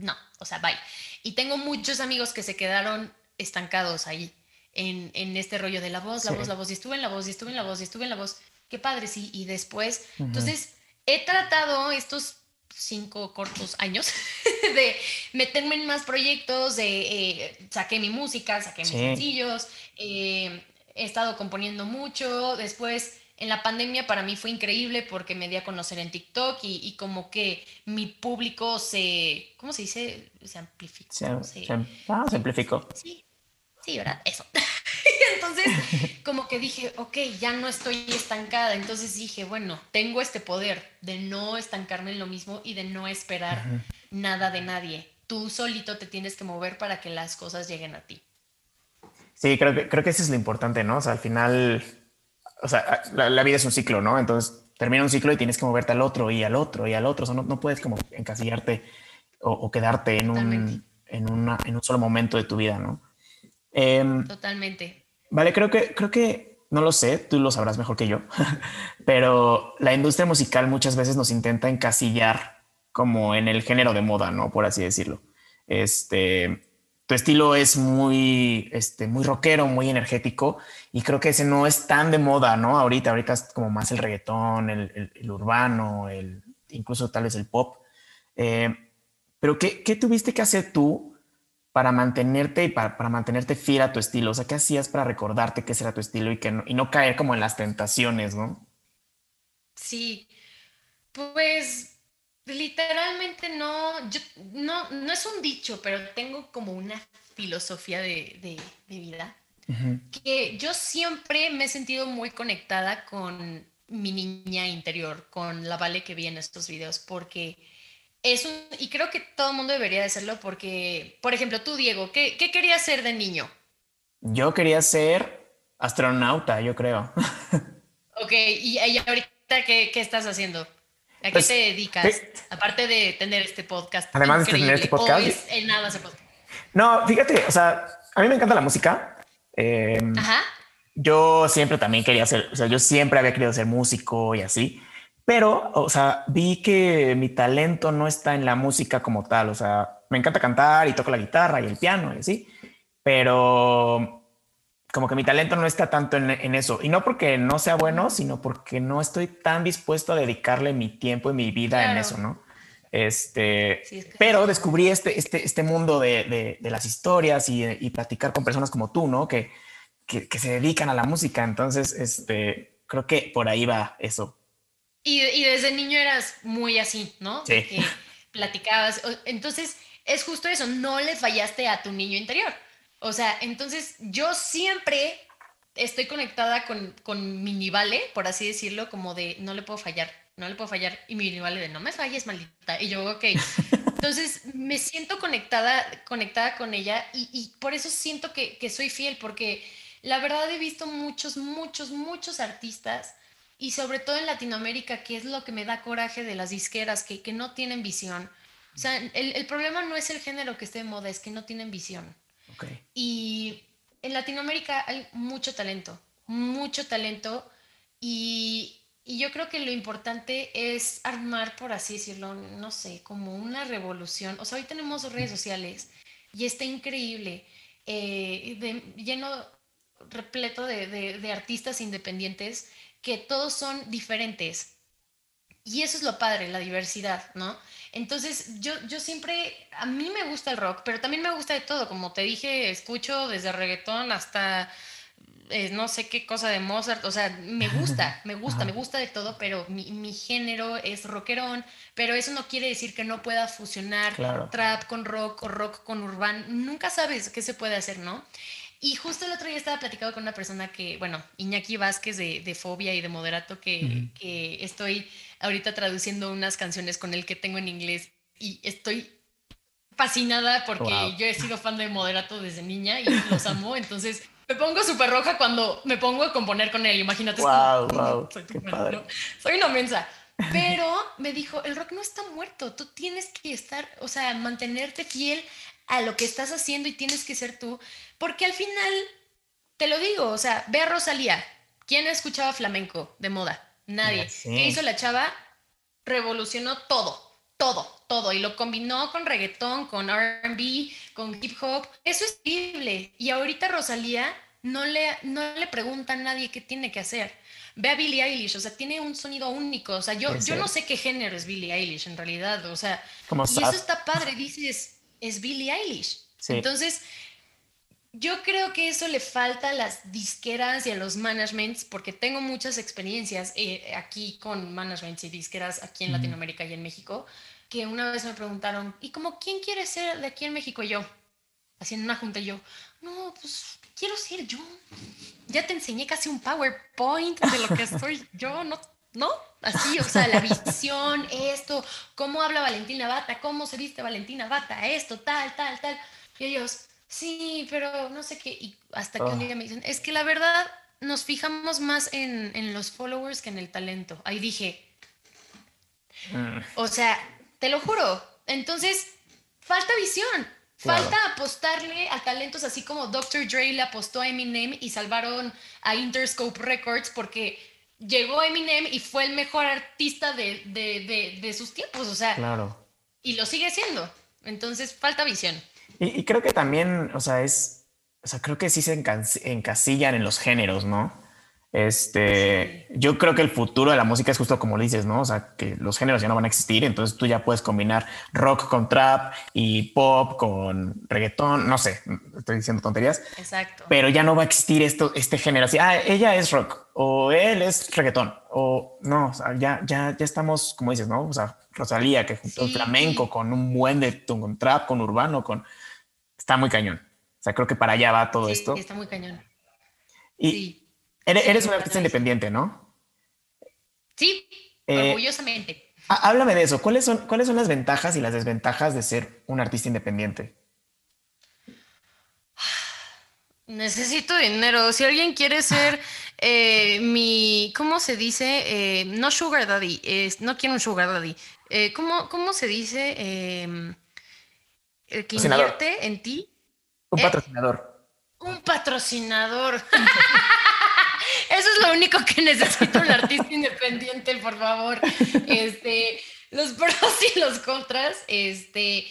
No, o sea, bye. Y tengo muchos amigos que se quedaron estancados ahí. En, en, este rollo de la voz, la voz, la voz, y estuve en la voz, y estuve en la voz, y estuve en la voz qué padre, sí, y después, entonces, he tratado estos cinco cortos años de meterme en más proyectos, de eh, saqué mi música, saqué mis sencillos, eh, he estado componiendo mucho, después en la pandemia para mí fue increíble porque me di a conocer en TikTok y, como que mi público se, ¿cómo se dice? Se amplificó.
Se, ah, se amplificó.
Sí, sí, ¿verdad? Eso. entonces, como que dije, ok, ya no estoy estancada. Entonces dije, bueno, tengo este poder de no estancarme en lo mismo y de no esperar nada de nadie. Tú solito te tienes que mover para que las cosas lleguen a ti.
Sí, creo que, creo que eso es lo importante, ¿no? O sea, al final, o sea, la, vida es un ciclo, ¿no? Entonces termina un ciclo y tienes que moverte al otro y al otro y al otro. O sea, no, no puedes como encasillarte o, quedarte en un, en, una, en un solo momento de tu vida, ¿no?
Em, Totalmente.
Vale, creo que, creo que, no lo sé, tú lo sabrás mejor que yo, pero la industria musical muchas veces nos intenta encasillar como en el género de moda, ¿no? Por así decirlo. Este, tu estilo es muy, este, muy rockero, muy energético y creo que ese no es tan de moda, ¿no? Ahorita, ahorita es como más el reggaetón, el, urbano, el, incluso tal vez el pop. Eh, pero ¿qué, ¿qué, tuviste que hacer tú para mantenerte y para, mantenerte fiel a tu estilo? O sea, ¿qué hacías para recordarte que ese era tu estilo y, que no, y no caer como en las tentaciones, no?
Sí, pues literalmente no, yo, no, no es un dicho, pero tengo como una filosofía de, de, vida, que yo siempre me he sentido muy conectada con mi niña interior, con la Vale que vi en estos videos, porque es un, y creo que todo el mundo debería de hacerlo porque, por ejemplo, tú, Diego, ¿qué, qué querías ser de niño?
Yo quería ser astronauta, yo creo.
Ok, ¿y, ahorita qué, qué, estás haciendo? ¿A qué pues, te dedicas? Aparte de tener este podcast.
Además de tener este podcast.
nada?
No, fíjate, o sea, a mí me encanta la música. Em, Ajá. Yo siempre también quería ser, o sea, yo siempre había querido ser músico y así. Pero, o sea, vi que mi talento no está en la música como tal. O sea, me encanta cantar y toco la guitarra y el piano y así, pero como que mi talento no está tanto en, eso. Y no porque no sea bueno, sino porque no estoy tan dispuesto a dedicarle mi tiempo y mi vida en eso, ¿no? Este, pero descubrí este, este, este mundo de, las historias y, y, platicar con personas como tú, ¿no? Que, que, que, se dedican a la música. Entonces, este, creo que por ahí va eso.
Y, desde niño eras muy así, ¿no?
Sí.
Que platicabas. Entonces, es justo eso, no le fallaste a tu niño interior. O sea, entonces yo siempre estoy conectada con, con mi nivale, por así decirlo, como de no le puedo fallar, no le puedo fallar. Y mi nivale de no me falles, maldita. Y yo, ok. Entonces me siento conectada, conectada con ella y, y por eso siento que, que soy fiel, porque la verdad he visto muchos, muchos, muchos artistas y sobre todo en Latinoamérica, que es lo que me da coraje de las disqueras, que, que no tienen visión. O sea, el, el, problema no es el género que esté de moda, es que no tienen visión. Y en Latinoamérica hay mucho talento, mucho talento. Y, y, yo creo que lo importante es armar, por así decirlo, no sé, como una revolución. O sea, hoy tenemos redes sociales y está increíble, eh, lleno, repleto de, de artistas independientes que todos son diferentes. Y eso es lo padre, la diversidad, ¿no? Entonces, yo, yo siempre, a mí me gusta el rock, pero también me gusta de todo. Como te dije, escucho desde reggaetón hasta eh, no sé qué cosa de Mozart. O sea, me gusta, me gusta, me gusta de todo, pero mi, mi, género es rockerón. Pero eso no quiere decir que no pueda fusionar trap con rock o rock con urbano. Nunca sabes qué se puede hacer, ¿no? Y justo el otro día estaba platicando con una persona que, bueno, Iñaki Vázquez de, de Fobia y de Moderato, que, que estoy ahorita traduciendo unas canciones con él que tengo en inglés y estoy fascinada porque yo he sido fan de Moderato desde niña y los amo, entonces me pongo súper roja cuando me pongo a componer con él, imagínate.
Wow,
soy, una mensa. Pero me dijo, el rock no está muerto, tú tienes que estar, o sea, mantenerte fiel a lo que estás haciendo y tienes que ser tú, porque al final, te lo digo, o sea, ve a Rosalía, ¿quién escuchaba flamenco de moda? Nadie. ¿Qué hizo la chava? Revolucionó todo, todo, todo. Y lo combinó con reggaetón, con RB, con hip hop. Eso es increíble. Y ahorita Rosalía no le, no le pregunta a nadie qué tiene que hacer. Ve a Billie Eilish, o sea, tiene un sonido único. O sea, yo, yo no sé qué género es Billie Eilish en realidad. O sea, y eso está padre. Dices, es Billie Eilish. Entonces, yo creo que eso le falta a las disqueras y a los managements, porque tengo muchas experiencias eh, aquí con managements y disqueras aquí en Latinoamérica y en México, que una vez me preguntaron, ¿y como quién quiere ser de aquí en México? yo, haciendo una junta, yo, no, pues quiero ser yo. Ya te enseñé casi un PowerPoint de lo que soy yo, ¿no? ¿No? Así, o sea, la visión, esto, cómo habla Valentina Bata, cómo se viste Valentina Bata, esto, tal, tal, tal. Y ellos, sí, pero no sé qué. Y hasta que un día me dicen, es que la verdad nos fijamos más en, los followers que en el talento. Ahí dije, mm. o sea, te lo juro. Entonces, falta visión. Falta apostarle a talentos así como Dr. Dre le apostó a Eminem y salvaron a Interscope Records porque llegó Eminem y fue el mejor artista de, de sus tiempos. O sea,
claro.
y lo sigue siendo. Entonces, falta visión.
Y, creo que también, o sea, es, o sea, creo que sí se encasillan en los géneros, ¿no? Este, yo creo que el futuro de la música es justo como lo dices, ¿no? O sea, que los géneros ya no van a existir, entonces tú ya puedes combinar rock con trap y pop con reggaetón, no sé, estoy diciendo tonterías.
Exacto.
Pero ya no va a existir esto, este género así, ah, ella es rock o él es reggaetón o no, o sea, ya, ya, ya estamos, como dices, ¿no? O sea, Rosalía que juntó el flamenco con un buen de con trap, con urbano, con está muy cañón. O sea, creo que para allá va todo
sí,
esto.
Está muy cañón.
Y sí. eres, un artista independiente, ¿no?
Sí, eh, orgullosamente.
Háblame de eso. ¿Cuáles son, ¿Cuáles son las ventajas y las desventajas de ser un artista independiente?
Necesito dinero. Si alguien quiere ser eh, mi, ¿cómo se dice? Eh, no sugar daddy, no quiero un sugar daddy. ¿cómo, ¿cómo, se dice? El que invierte en ti.
Un ¿Eh? patrocinador.
Un patrocinador. Eso es lo único que necesita un artista independiente, por favor. Este, los pros y los contras. Este,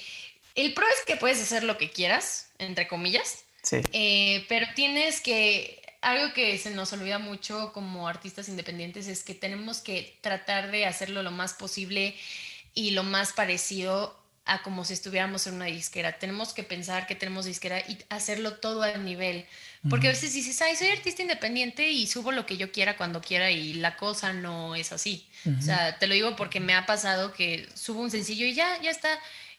el pro es que puedes hacer lo que quieras, entre comillas.
Sí.
Eh, pero tienes que. Algo que se nos olvida mucho como artistas independientes es que tenemos que tratar de hacerlo lo más posible y lo más parecido a como si estuviéramos en una disquera. Tenemos que pensar que tenemos disquera y hacerlo todo al nivel. Porque a veces dices, ay, soy artista independiente y subo lo que yo quiera cuando quiera y la cosa no es así. O sea, te lo digo porque me ha pasado que subo un sencillo y ya, ya está.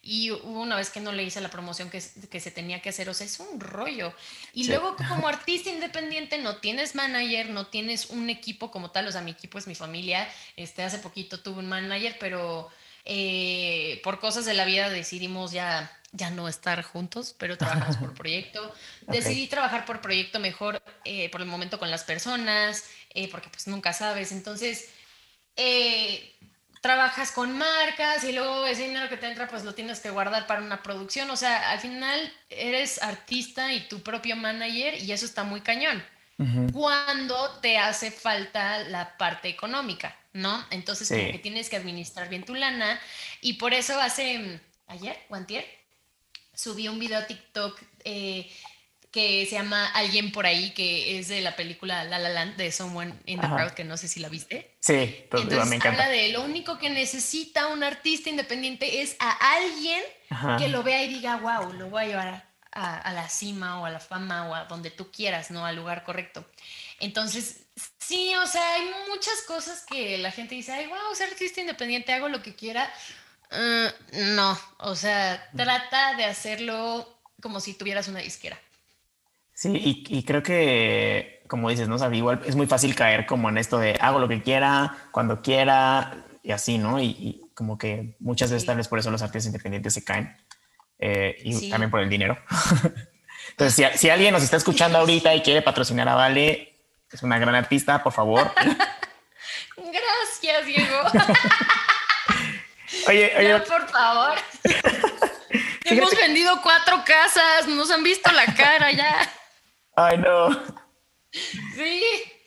Y hubo una vez que no le hice la promoción que, que se tenía que hacer, o sea, es un rollo. Y luego como artista independiente no tienes manager, no tienes un equipo como tal, o sea, mi equipo es mi familia. Este, hace poquito tuve un manager, pero eh, por cosas de la vida decidimos ya, ya no estar juntos, pero trabajamos por proyecto. Decidí trabajar por proyecto mejor eh, por el momento con las personas, eh, porque pues nunca sabes. Entonces, trabajas con marcas y luego ese dinero que te entra pues lo tienes que guardar para una producción. O sea, al final eres artista y tu propio manager y eso está muy cañón. cuando te hace falta la parte económica, ¿no? Entonces, como que tienes que administrar bien tu lana y por eso hace ayer o antier subí un video a TikTok eh, que se llama Alguien por ahí, que es de la película La La Land de Someone in the Crowd, que no sé si la viste.
Sí,
pero me encanta. Habla de lo único que necesita un artista independiente es a alguien que lo vea y diga, wow, lo voy a llevar a, a, la cima o a la fama o a donde tú quieras, ¿no? Al lugar correcto. Entonces, sí, o sea, hay muchas cosas que la gente dice, ay, wow, ser artista independiente, hago lo que quiera. Mm, no, o sea, trata de hacerlo como si tuvieras una disquera.
Sí, y, creo que, como dices, ¿no? O igual es muy fácil caer como en esto de hago lo que quiera, cuando quiera, y así, ¿no? Y, como que muchas veces tal vez por eso los artistas independientes se caen, eh, y también por el dinero. Entonces, si, alguien nos está escuchando ahorita y quiere patrocinar a Vale, es una gran artista, por favor.
Gracias, Diego.
oye, oye.
por favor. Hemos vendido cuatro casas, nos han visto la cara ya.
Ay, no.
Sí,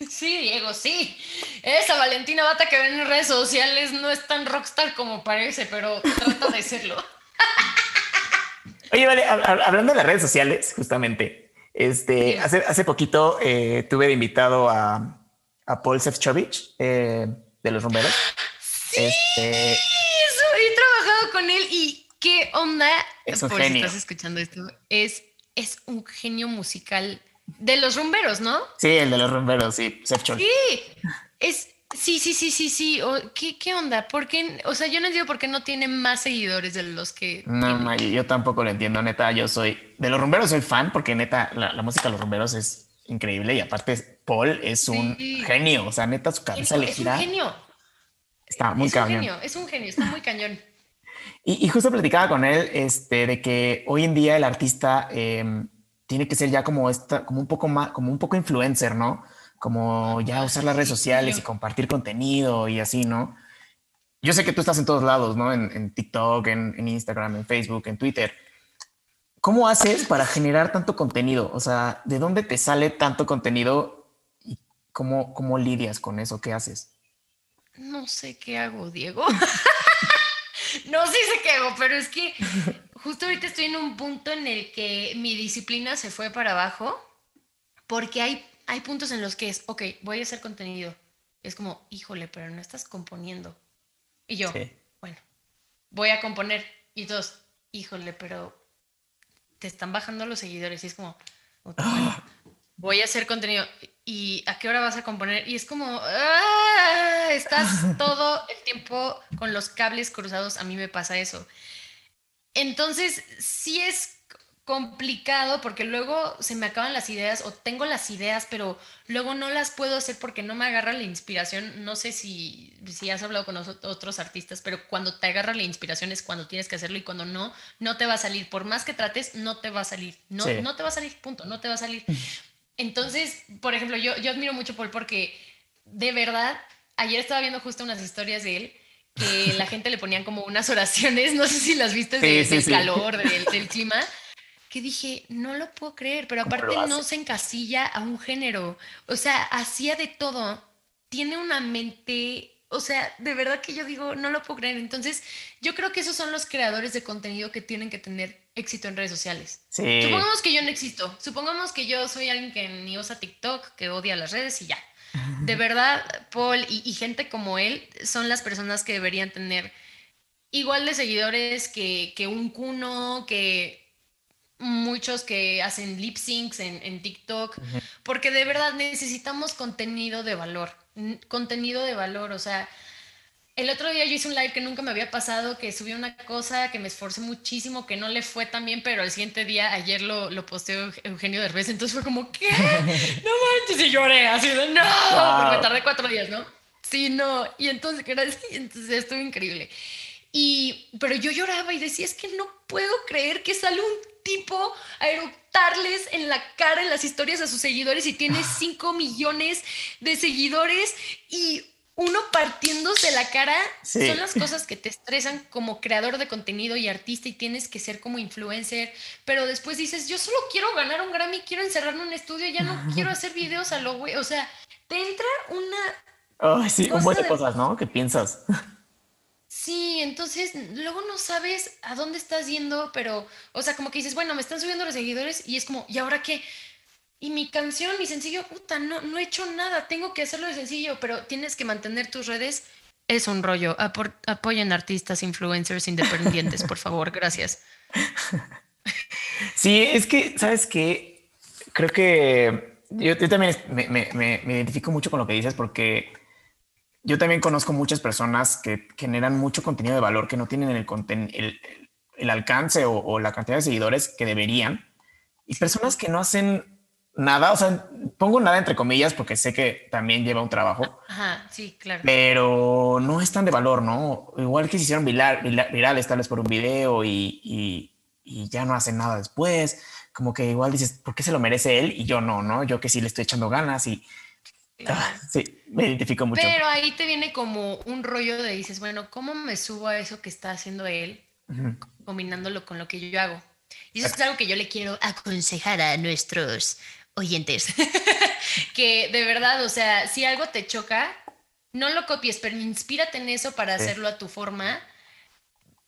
sí, Diego, sí. Esa Valentina Bata que ven en redes sociales no es tan rockstar como parece, pero trata de serlo.
Oye, vale, hablando de las redes sociales, justamente, este, hace, hace poquito eh, tuve de invitado a, a Paul Sefcovic eh, de Los Rumberos.
Sí, este, he trabajado con él y qué onda.
Es un genio.
Si estás escuchando esto, es, es un genio musical de los rumberos, ¿no?
Sí, el de los rumberos, sí,
Sí, es, sí, sí, sí, sí, sí. ¿qué, ¿Qué onda? ¿Por qué? O sea, yo no entiendo por qué no tiene más seguidores de los que.
No, yo tampoco lo entiendo, neta. Yo soy de los rumberos, soy fan porque neta, la, música de los rumberos es increíble y aparte, Paul es un genio. O sea, neta, su cabeza le gira.
Es un genio.
Está muy
es
cañón.
Un genio, es un genio, está muy cañón.
Y, justo platicaba con él este, de que hoy en día el artista em, tiene que ser ya como esta, como un poco más, como un poco influencer, ¿no? Como ya usar las redes sociales y compartir contenido y así, ¿no? Yo sé que tú estás en todos lados, ¿no? En, TikTok, en, Instagram, en Facebook, en Twitter. ¿Cómo haces para generar tanto contenido? O sea, ¿de dónde te sale tanto contenido y cómo, cómo lidias con eso? ¿Qué haces?
No sé qué hago, Diego. no sé qué hago, pero es que justo ahorita estoy en un punto en el que mi disciplina se fue para abajo porque hay, hay puntos en los que es, ok, voy a hacer contenido. Es como, híjole, pero no estás componiendo. Y yo, bueno, voy a componer. Y todos, híjole, pero te están bajando los seguidores. Y es como, voy a hacer contenido. ¿Y a qué hora vas a componer? Y es como, ¡ah! estás todo el tiempo con los cables cruzados. A mí me pasa eso. Entonces, sí es complicado porque luego se me acaban las ideas o tengo las ideas, pero luego no las puedo hacer porque no me agarra la inspiración. No sé si, si has hablado con otros artistas, pero cuando te agarra la inspiración es cuando tienes que hacerlo y cuando no, no te va a salir. Por más que trates, no te va a salir. No, no te va a salir, punto, no te va a salir. Entonces, por ejemplo, yo, yo admiro mucho Paul porque de verdad, ayer estaba viendo justo unas historias de él que la gente le ponían como unas oraciones, no sé si las viste del calor, del, clima, que dije, no lo puedo creer, pero aparte no se encasilla a un género, o sea, hacía de todo, tiene una mente, o sea, de verdad que yo digo, no lo puedo creer, entonces yo creo que esos son los creadores de contenido que tienen que tener éxito en redes sociales. Supongamos que yo no existo, supongamos que yo soy alguien que ni usa TikTok, que odia las redes y ya. De verdad, Paul y, gente como él son las personas que deberían tener igual de seguidores que, un Kuno, que muchos que hacen lip syncs en, TikTok, porque de verdad necesitamos contenido de valor, contenido de valor, o sea, el otro día yo hice un live que nunca me había pasado, que subí una cosa que me esforcé muchísimo, que no le fue tan bien, pero el siguiente día, ayer lo, lo posteó Eugenio Derbez, entonces fue como, ¿qué? No manches, y lloré, así de, no, porque me tardé cuatro días, ¿no? Sí, no, y entonces, entonces estuvo increíble. Y, pero yo lloraba y decía, es que no puedo creer que sale un tipo a eructarles en la cara en las historias a sus seguidores y tiene 5 millones de seguidores y uno partiéndose la cara son las cosas que te estresan como creador de contenido y artista y tienes que ser como influencer, pero después dices, yo solo quiero ganar un Grammy, quiero encerrarme en un estudio, ya no quiero hacer videos a lo güey, o sea, te entra una...
sí, un montón de cosas, ¿no? ¿Qué piensas?
Sí, entonces luego no sabes a dónde estás yendo, pero, o sea, como que dices, bueno, me están subiendo los seguidores y es como, ¿y ahora qué? Y mi canción, mi sencillo, puta, no, no he hecho nada, tengo que hacerlo de sencillo, pero tienes que mantener tus redes. Es un rollo. apoyen artistas, influencers independientes, por favor, gracias.
Sí, es que, ¿sabes qué? Creo que yo, también me, identifico mucho con lo que dices porque yo también conozco muchas personas que generan mucho contenido de valor que no tienen el, el, el alcance o, o, la cantidad de seguidores que deberían y personas que no hacen nada, o sea, pongo nada entre comillas porque sé que también lleva un trabajo.
Ajá, sí, claro.
Pero no es tan de valor, ¿no? Igual que se hicieron virales tal vez por un video y, y, ya no hacen nada después. Como que igual dices, ¿por qué se lo merece él y yo no, no? Yo que sí le estoy echando ganas y... Ah, sí, me identifico mucho.
Pero ahí te viene como un rollo de dices, bueno, ¿cómo me subo a eso que está haciendo él? Combinándolo con lo que yo hago. Y eso es algo que yo le quiero aconsejar a nuestros oyentes, que de verdad, o sea, si algo te choca, no lo copies, pero inspírate en eso para hacerlo a tu forma.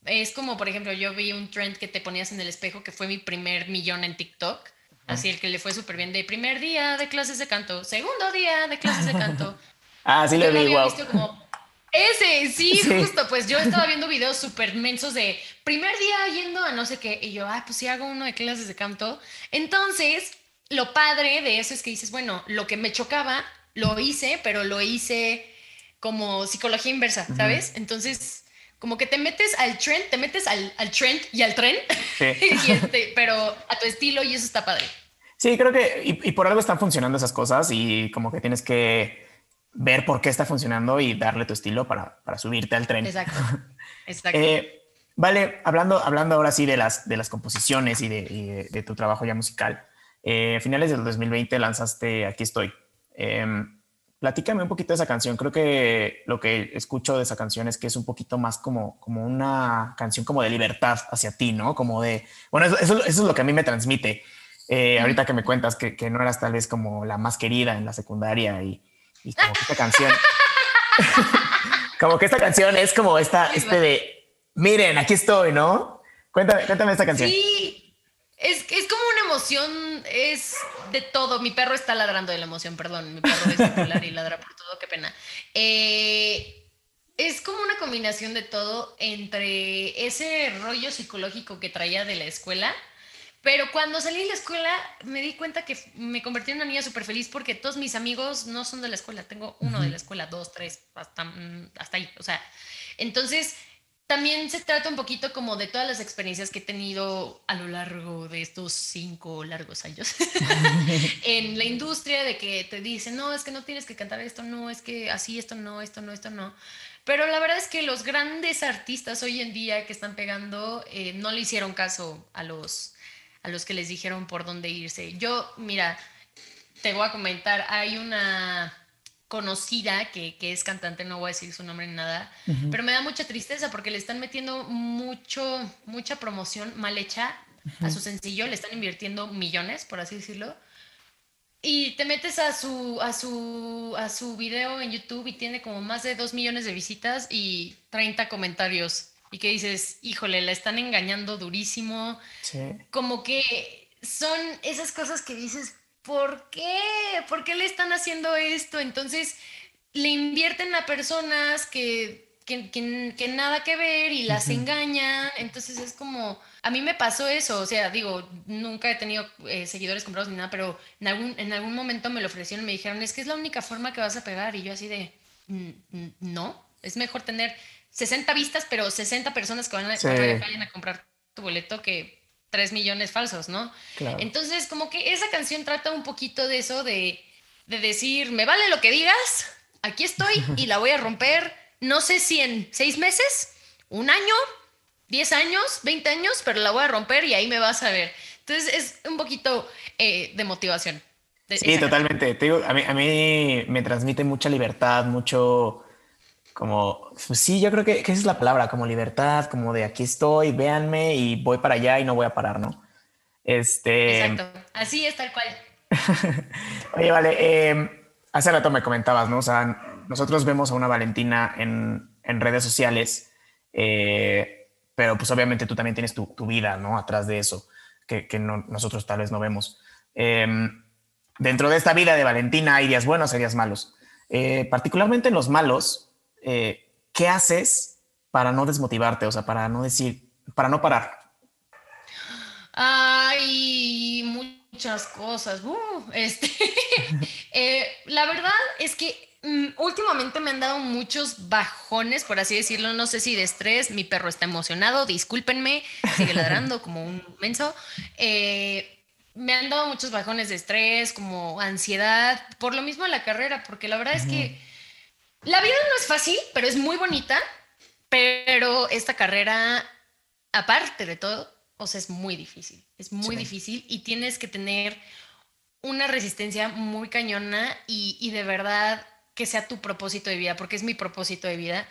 Es como, por ejemplo, yo vi un trend que te ponías en el espejo, que fue mi primer millón en TikTok. Así el que le fue súper bien de primer día de clases de canto, segundo día de clases de canto.
ah, sí lo vi, wow.
ese, sí, justo, pues yo estaba viendo videos súper mensos de primer día yendo a no sé qué, y yo, ah, pues sí hago uno de clases de canto. Entonces, lo padre de eso es que dices, bueno, lo que me chocaba, lo hice, pero lo hice como psicología inversa, ¿sabes? Entonces, como que te metes al trend, te metes al, al trend y al tren, este, pero a tu estilo y eso está padre.
Sí, creo que, y, por algo están funcionando esas cosas y como que tienes que ver por qué está funcionando y darle tu estilo para, para subirte al tren.
Exacto. Exacto.
Eh, vale, hablando, hablando ahora sí de las, de las composiciones y de, de tu trabajo ya musical. Eh, a finales del 2020 lanzaste Aquí estoy. Em, platícame un poquito de esa canción. Creo que lo que escucho de esa canción es que es un poquito más como, como una canción como de libertad hacia ti, ¿no? Como de, bueno, eso, es lo que a mí me transmite. Eh, ahorita que me cuentas que, que, no eras tal vez como la más querida en la secundaria y, y como que esta canción, como que esta canción es como esta, este de, miren, aquí estoy, ¿no? Cuéntame, cuéntame esta canción.
Sí, es, es como una emoción, es de todo. Mi perro está ladrando de la emoción, perdón. Mi perro es popular y ladra por todo, qué pena. Eh, es como una combinación de todo entre ese rollo psicológico que traía de la escuela. Pero cuando salí de la escuela me di cuenta que me convertí en una niña súper feliz porque todos mis amigos no son de la escuela. Tengo uno de la escuela, dos, tres, hasta, mm, hasta ahí. O sea, entonces también se trata un poquito como de todas las experiencias que he tenido a lo largo de estos cinco largos años en la industria, de que te dicen, no, es que no tienes que cantar esto, no, es que así, esto no, esto no, esto no. Pero la verdad es que los grandes artistas hoy en día que están pegando eh, no le hicieron caso a los, a los que les dijeron por dónde irse. Yo, mira, te voy a comentar, hay una conocida que, que, es cantante, no voy a decir su nombre ni nada, pero me da mucha tristeza porque le están metiendo mucho, mucha promoción mal hecha a su sencillo, le están invirtiendo millones, por así decirlo. Y te metes a su, a su, a su video en YouTube y tiene como más de 2 millones de visitas y 30 comentarios. Y que dices, híjole, la están engañando durísimo. Como que son esas cosas que dices, ¿por qué? ¿Por qué le están haciendo esto? Entonces, le invierten a personas que, que, nada que ver y las engañan. Entonces, es como, a mí me pasó eso. O sea, digo, nunca he tenido eh, seguidores comprados ni nada, pero en algún, en algún momento me lo ofrecieron y me dijeron, es que es la única forma que vas a pegar. Y yo así de, no, es mejor tener 60 vistas, pero 60 personas que van a, vayan a comprar tu boleto que 3 millones falsos, ¿no? Entonces, como que esa canción trata un poquito de eso, de, de decir, me vale lo que digas, aquí estoy y la voy a romper, no sé si en seis meses, un año, 10 años, 20 años, pero la voy a romper y ahí me vas a ver. Entonces, es un poquito eh, de motivación.
sí, totalmente. Te digo, a, mí, a mí me transmite mucha libertad, mucho como, pues sí, yo creo que, esa es la palabra, como libertad, como de aquí estoy, véanme y voy para allá y no voy a parar, ¿no?
Este... Exacto, así es tal cual.
Oye, vale, em, hace rato me comentabas, ¿no? O sea, nosotros vemos a una Valentina en, en redes sociales, eh, pero pues obviamente tú también tienes tu, tu vida, ¿no? Atrás de eso, que, que no, nosotros tal vez no vemos. Em, dentro de esta vida de Valentina hay días buenos, hay días malos. Eh, particularmente en los malos, eh, ¿qué haces para no desmotivarte? O sea, para no decir, para no parar.
Hay muchas cosas. Uh, este, eh, la verdad es que mm, últimamente me han dado muchos bajones, por así decirlo. No sé si de estrés, mi perro está emocionado, discúlpenme, sigue ladrando como un menso me han dado muchos bajones de estrés, como ansiedad, por lo mismo en la carrera, porque la verdad es que la vida no es fácil, pero es muy bonita, pero esta carrera, aparte de todo, o sea, es muy difícil, es muy difícil y tienes que tener una resistencia muy cañona y, y de verdad que sea tu propósito de vida, porque es mi propósito de vida.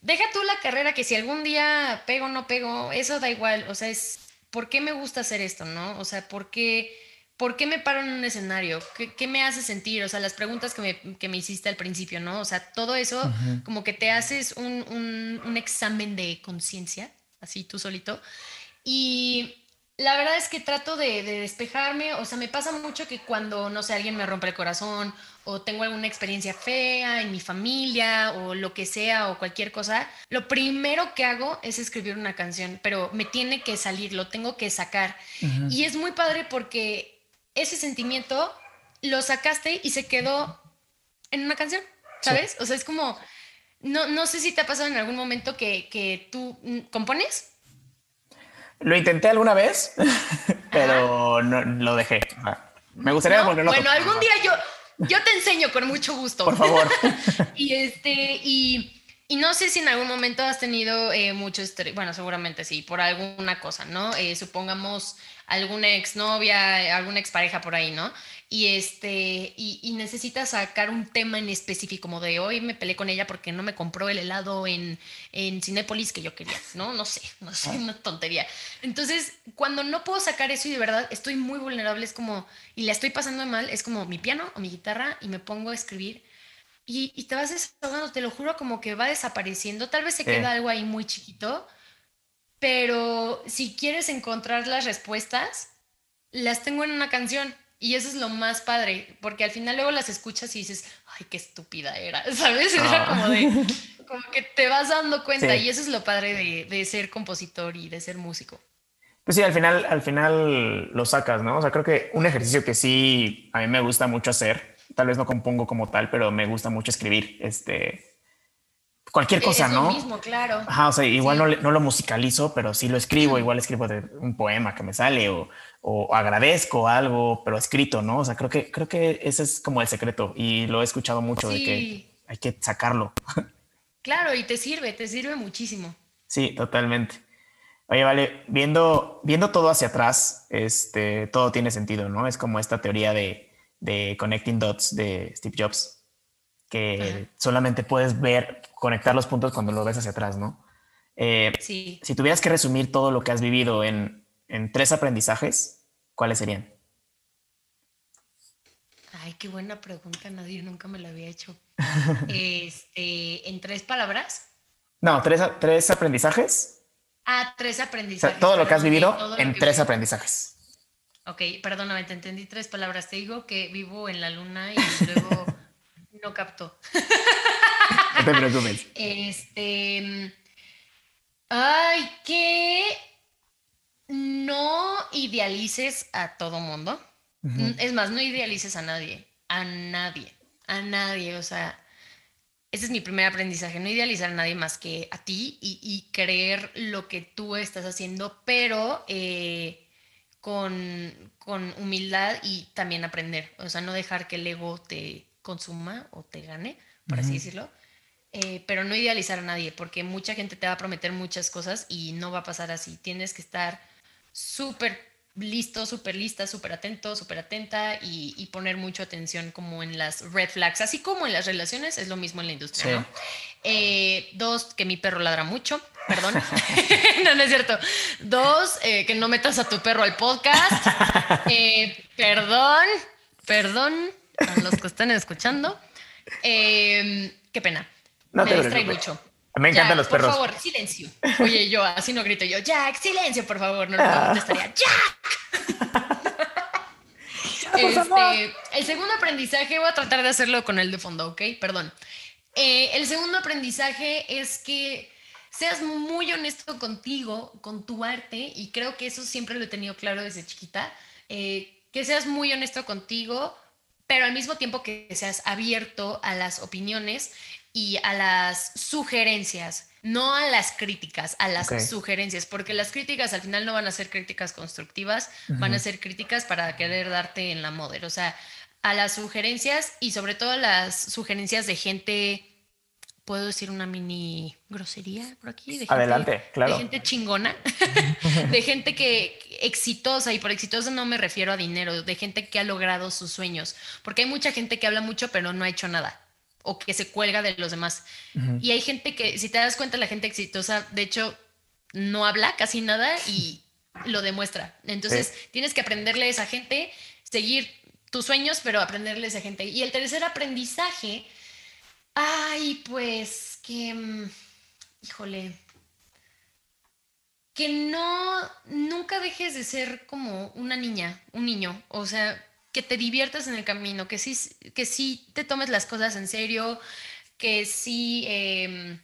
Deja tú la carrera, que si algún día pego o no pego, eso da igual, o sea, es ¿por qué me gusta hacer esto, no? O sea, ¿por qué, ¿por qué me paro en un escenario? ¿Qué, me hace sentir? O sea, las preguntas que me, que me, hiciste al principio, ¿no? O sea, todo eso como que te haces un, un, un examen de conciencia, así tú solito. Y la verdad es que trato de, de, despejarme, o sea, me pasa mucho que cuando, no sé, alguien me rompe el corazón o tengo alguna experiencia fea en mi familia o lo que sea o cualquier cosa, lo primero que hago es escribir una canción, pero me tiene que salir, lo tengo que sacar. Y es muy padre porque ese sentimiento lo sacaste y se quedó en una canción, ¿sabes? O sea, es como, no, no sé si te ha pasado en algún momento que, que tú compones
lo intenté alguna vez, pero no, lo dejé. Me gustaría
no, Bueno, algún día yo, yo te enseño con mucho gusto.
Por favor.
y este, y, y, no sé si en algún momento has tenido eh, mucho estrés. Bueno, seguramente sí, por alguna cosa, ¿no? Eh, supongamos alguna exnovia, alguna expareja por ahí, ¿no? y este y, y, necesitas sacar un tema en específico como de hoy me peleé con ella porque no me compró el helado en, en Cinépolis que yo quería no no sé no sé ah. una tontería entonces cuando no puedo sacar eso y de verdad estoy muy vulnerable es como y la estoy pasando mal es como mi piano o mi guitarra y me pongo a escribir y, y te vas desahogando te lo juro como que va desapareciendo tal vez se queda algo ahí muy chiquito pero si quieres encontrar las respuestas las tengo en una canción y eso es lo más padre, porque al final luego las escuchas y dices, ay, qué estúpida era, ¿sabes? Era ah. como de, como que te vas dando cuenta y eso es lo padre de, de, ser compositor y de ser músico.
Pues sí, al final, al final lo sacas, ¿no? O sea, creo que un ejercicio que sí a mí me gusta mucho hacer, tal vez no compongo como tal, pero me gusta mucho escribir, este, cualquier cosa, ¿no?
mismo, claro.
Ajá, o sea, igual no, no, lo musicalizo, pero sí lo escribo, igual escribo de un poema que me sale o, o, agradezco algo, pero escrito, ¿no? O sea, creo que, creo que ese es como el secreto y lo he escuchado mucho de que hay que sacarlo.
Claro, y te sirve, te sirve muchísimo.
Sí, totalmente. Oye, vale, viendo, viendo todo hacia atrás, este, todo tiene sentido, ¿no? Es como esta teoría de, de connecting dots de Steve Jobs que solamente puedes ver, conectar los puntos cuando lo ves hacia atrás, ¿no? Eh,
sí.
Si tuvieras que resumir todo lo que has vivido en, en tres aprendizajes, ¿cuáles serían?
Ay, qué buena pregunta, nadie nunca me la había hecho. este, ¿En tres palabras?
No, tres, tres aprendizajes.
Ah, tres aprendizajes.
todo lo que has vivido en tres aprendizajes.
Ok, perdóname, te entendí tres palabras. Te digo que vivo en la luna y luego no captó.
No te preocupes.
Este. Ay, que no idealices a todo mundo. Es más, no idealices a nadie. A nadie. A nadie. O sea, ese es mi primer aprendizaje. No idealizar a nadie más que a ti y, creer lo que tú estás haciendo, pero eh, con, con humildad y también aprender. O sea, no dejar que el ego te, consuma o te gane, por así decirlo. Eh, pero no idealizar a nadie, porque mucha gente te va a prometer muchas cosas y no va a pasar así. Tienes que estar súper listo, súper lista, súper atento, súper atenta y, poner mucha atención como en las red flags, así como en las relaciones, es lo mismo en la industria. Eh, dos, que mi perro ladra mucho, perdón. no, no es cierto. Dos, eh, que no metas a tu perro al podcast. Eh, perdón, perdón a los que están escuchando. qué pena.
No Me distrae mucho. Me encantan los perros.
Por favor, silencio. Oye, yo así no grito yo, Jack, silencio, por favor. No, no estaría Jack. este, el segundo aprendizaje, voy a tratar de hacerlo con el de fondo, ¿ok? Perdón. Eh, el segundo aprendizaje es que seas muy honesto contigo, con tu arte, y creo que eso siempre lo he tenido claro desde chiquita, eh, que seas muy honesto contigo, pero al mismo tiempo que seas abierto a las opiniones y a las sugerencias, no a las críticas, a las sugerencias, porque las críticas al final no van a ser críticas constructivas, van a ser críticas para querer darte en la moda. O sea, a las sugerencias y sobre todo a las sugerencias de gente, puedo decir una mini grosería por aquí, de
Adelante, claro.
De gente chingona, de gente que exitosa, y por exitosa no me refiero a dinero, de gente que ha logrado sus sueños, porque hay mucha gente que habla mucho pero no ha hecho nada o que se cuelga de los demás. Y hay gente que, si te das cuenta, la gente exitosa, de hecho, no habla casi nada y lo demuestra. Entonces, tienes que aprenderle a esa gente, seguir tus sueños, pero aprenderle a esa gente. Y el tercer aprendizaje, ay, pues que, mm, híjole, que no, nunca dejes de ser como una niña, un niño. O sea, que te diviertas en el camino, que sí, que sí te tomes las cosas en serio, que sí, em,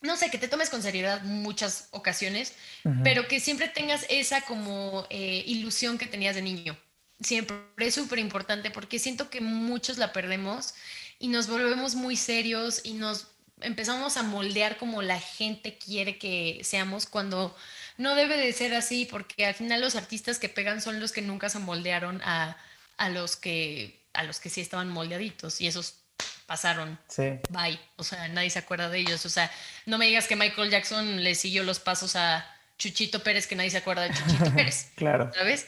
no sé, que te tomes con seriedad muchas ocasiones, pero que siempre tengas esa como eh, ilusión que tenías de niño. Siempre es súper importante porque siento que muchos la perdemos y nos volvemos muy serios y nos empezamos a moldear como la gente quiere que seamos cuando no debe de ser así porque al final los artistas que pegan son los que nunca se moldearon a a los que, a los que sí estaban moldeaditos y esos pasaron. Sí. Bye. O sea, nadie se acuerda de ellos. O sea, no me digas que Michael Jackson le siguió los pasos a Chuchito Pérez, que nadie se acuerda de Chuchito Pérez.
claro.
¿Sabes?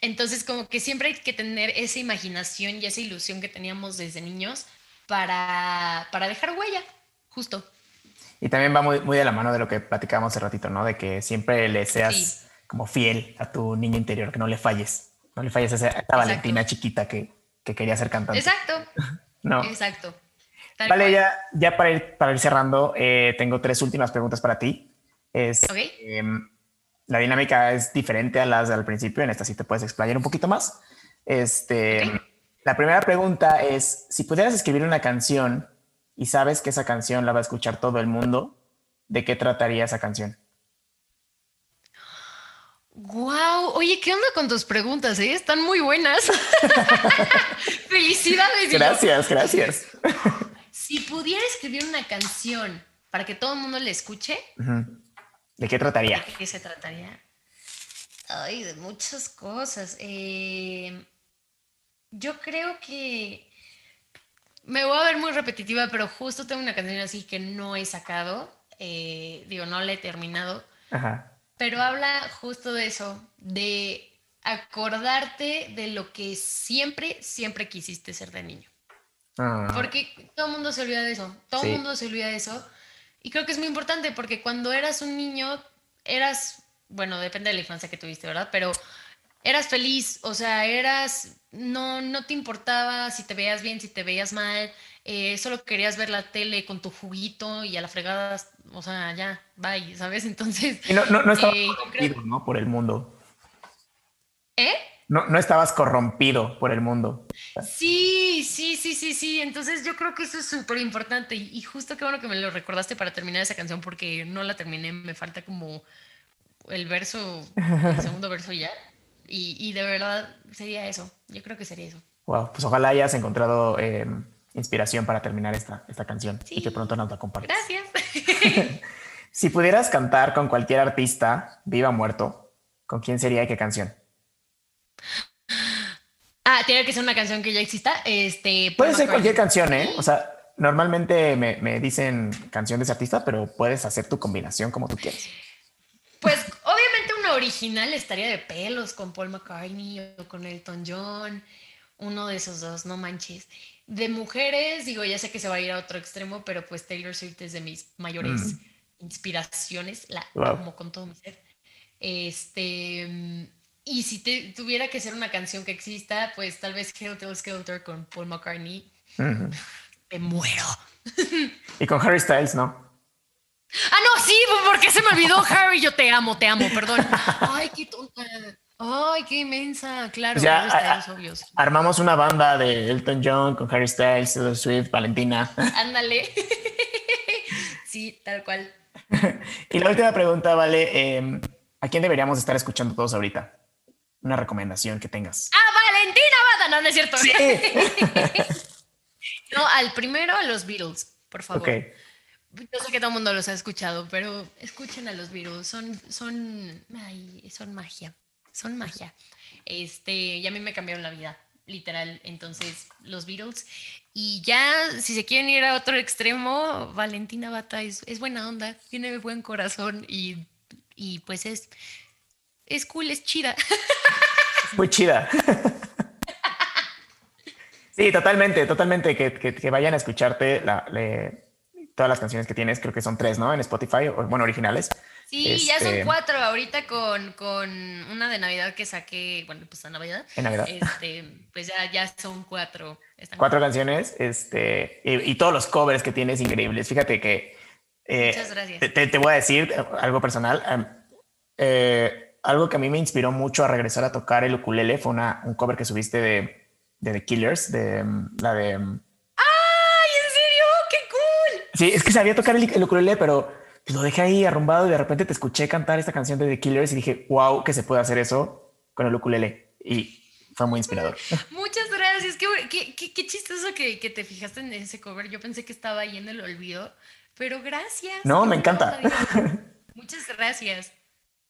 Entonces, como que siempre hay que tener esa imaginación y esa ilusión que teníamos desde niños para, para dejar huella, justo.
Y también va muy, muy de la mano de lo que platicábamos hace ratito, ¿no? De que siempre le seas como fiel a tu niño interior, que no le falles. No le falles a esa, Valentina chiquita que, quería ser cantante.
Exacto.
no.
Exacto.
vale, ya, ya para, ir, para ir cerrando, eh, tengo tres últimas preguntas para ti. Es, em, la dinámica es diferente a las del principio. En esta sí te puedes explayar un poquito más. Este, La primera pregunta es, si pudieras escribir una canción y sabes que esa canción la va a escuchar todo el mundo, ¿de qué trataría esa canción?
Wow, oye, ¿qué onda con tus preguntas? Eh? Están muy buenas. Felicidades.
Gracias, gracias.
si pudiera escribir una canción para que todo el mundo la escuche,
¿de qué trataría?
¿De qué se trataría? Ay, de muchas cosas. Eh, yo creo que me voy a ver muy repetitiva, pero justo tengo una canción así que no he sacado. Eh, digo, no la he terminado. Ajá pero habla justo de eso, de acordarte de lo que siempre, siempre quisiste ser de niño. Ah. Porque todo el mundo se olvida de eso, todo el mundo se olvida de eso. Y creo que es muy importante porque cuando eras un niño, eras, bueno, depende de la infancia que tuviste, ¿verdad? Pero eras feliz, o sea, eras, no, no te importaba si te veías bien, si te veías mal, eh, solo querías ver la tele con tu juguito y a la fregada, o sea, ya, bye, ¿sabes? Entonces...
no, no, no estabas eh, corrompido, ¿no? Por el mundo.
¿Eh?
No, no estabas corrompido por el mundo.
Sí, sí, sí, sí, sí. Entonces yo creo que eso es súper importante. Y justo qué bueno que me lo recordaste para terminar esa canción porque no la terminé. Me falta como el verso, el segundo verso ya. Y, y de verdad sería eso. Yo creo que sería eso.
Wow, pues ojalá hayas encontrado... Eh, inspiración para terminar esta, esta canción y que pronto nos la compartas.
Gracias.
si pudieras cantar con cualquier artista, viva o muerto, ¿con quién sería y qué canción?
Ah, tiene que ser una canción que ya exista. Este,
Puede ser cualquier canción, ¿eh? O sea, normalmente me, me dicen canción de ese artista, pero puedes hacer tu combinación como tú quieras.
Pues obviamente una original estaría de pelos con Paul McCartney o con Elton John. Uno de esos dos, no manches. De mujeres, digo, ya sé que se va a ir a otro extremo, pero pues Taylor Swift es de mis mayores
Mm.
inspiraciones. La
Wow.
amo con todo mi ser. Este. Y si te, tuviera que ser una canción que exista, pues tal vez Helter Skelter con Paul McCartney. Me muero.
Y con Harry Styles, ¿no?
Ah, no, sí, porque se me olvidó, Harry. Yo te amo, te amo, perdón. Ay, qué tonta. Ay, qué inmensa. Claro,
ya, a- a-
obvios.
Armamos una banda de Elton John con Harry Styles, Taylor Swift, Valentina.
Ándale. Sí, tal cual.
Y la última pregunta, Vale, eh, ¿a quién deberíamos estar escuchando todos ahorita? Una recomendación que tengas.
¡Ah, Valentina Bata! No, no es cierto.
Sí.
No, al primero a los Beatles, por favor.
ok.
Yo sé que todo el mundo los ha escuchado, pero escuchen a los Beatles. Son, son, ay, son magia. Son magia. Este, y a mí me cambiaron la vida, literal. Entonces, los Beatles. Y ya, si se quieren ir a otro extremo, Valentina Bata es, es buena onda, tiene buen corazón y, y pues es, es cool, es chida.
Muy chida. Sí, totalmente, totalmente. Que, que- vayan a escucharte la- todas las canciones que tienes. Creo que son tres, ¿no? En Spotify, o bueno, originales.
Sí, ya son
Este,
cuatro ahorita con, con una de Navidad que saqué, bueno, pues a Navidad.
En Navidad.
Este, pues ya, ya son cuatro. Están
Cuatro canciones, este, y, y todos los covers que tienes increíbles. Fíjate que eh,
Muchas gracias.
Te, te- voy a decir algo personal. eh, algo que a mí me inspiró mucho a regresar a tocar el ukulele fue una, un cover que subiste de, de The Killers, de em, la de. em,
¡Ay, en serio! ¡Qué cool!
Sí, es que sabía tocar el, el ukulele, pero lo dejé ahí arrumbado y de repente te escuché cantar esta canción de The Killers y dije, wow, que se puede hacer eso con el ukulele. Y fue muy inspirador.
Muchas gracias. Qué, qué, qué- qué chistoso que, que te fijaste en ese cover. Yo pensé que estaba ahí en el olvido, pero gracias.
No, me encanta.
Muchas gracias.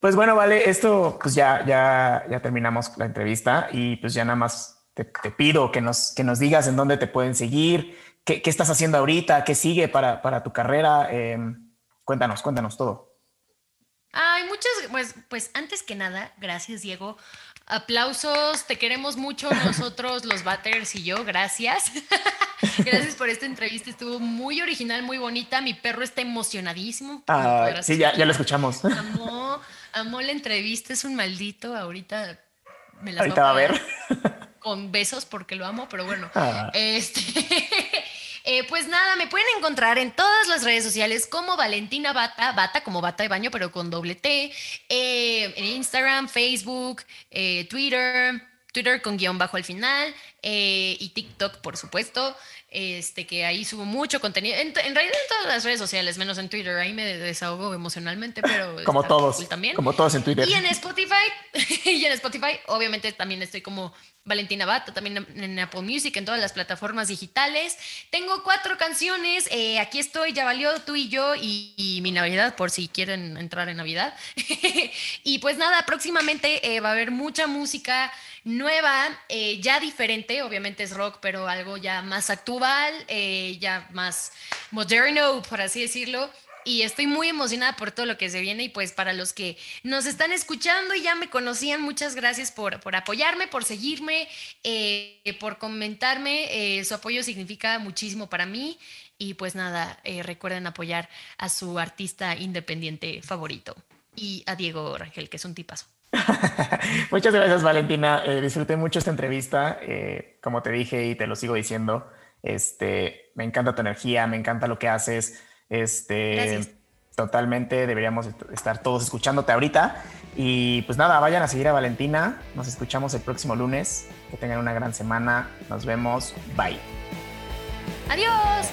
Pues bueno, vale, esto pues ya, ya, ya terminamos la entrevista y pues ya nada más te, te pido que nos, que nos digas en dónde te pueden seguir, qué, qué estás haciendo ahorita, qué sigue para, para tu carrera. Em, cuéntanos, cuéntanos todo.
Ay, muchas, pues, pues antes que nada, gracias Diego. Aplausos, te queremos mucho nosotros, los Batters y yo, gracias. gracias por esta entrevista, estuvo muy original, muy bonita. Mi perro está emocionadísimo.
Ah, sí, ya, ya lo escuchamos.
Amó, amó la entrevista, es un maldito. Ahorita me las
Ahorita va a ver.
Con besos porque lo amo, pero bueno.
Ah.
Este. Eh, pues nada, me pueden encontrar en todas las redes sociales como Valentina Bata, Bata como bata de baño, pero con doble T. eh, en Instagram, Facebook, eh, Twitter, Twitter con guion bajo al final eh, y TikTok, por supuesto. Este, que ahí subo mucho contenido. En, en realidad en todas las redes sociales, menos en Twitter. Ahí me desahogo emocionalmente, pero.
Como todos,
cool también.
como todos en Twitter.
Y en Spotify, y en Spotify, obviamente también estoy como Valentina Bata, también en- en Apple Music, en todas las plataformas digitales. Tengo cuatro canciones, eh, aquí estoy, ya valió tú y yo y, y mi Navidad, por si quieren entrar en Navidad. y pues nada, próximamente eh, va a haber mucha música nueva, eh, ya diferente, obviamente es rock, pero algo ya más actual, eh, ya más moderno, por así decirlo. Y estoy muy emocionada por todo lo que se viene y pues para los que nos están escuchando y ya me conocían, muchas gracias por, por apoyarme, por seguirme, eh, por comentarme. su apoyo significa muchísimo para mí y pues nada, recuerden apoyar a su artista independiente favorito y a Diego Rangel, que es un tipazo.
Muchas gracias, Valentina. Eh, disfruté mucho esta entrevista. Eh, como te dije y te lo sigo diciendo, este, me encanta tu energía, me encanta lo que haces. Este,
Gracias.
totalmente deberíamos est- estar todos escuchándote ahorita. Y pues nada, vayan a seguir a Valentina. Nos escuchamos el próximo lunes. Que tengan una gran semana. Nos vemos. Bye.
Adiós.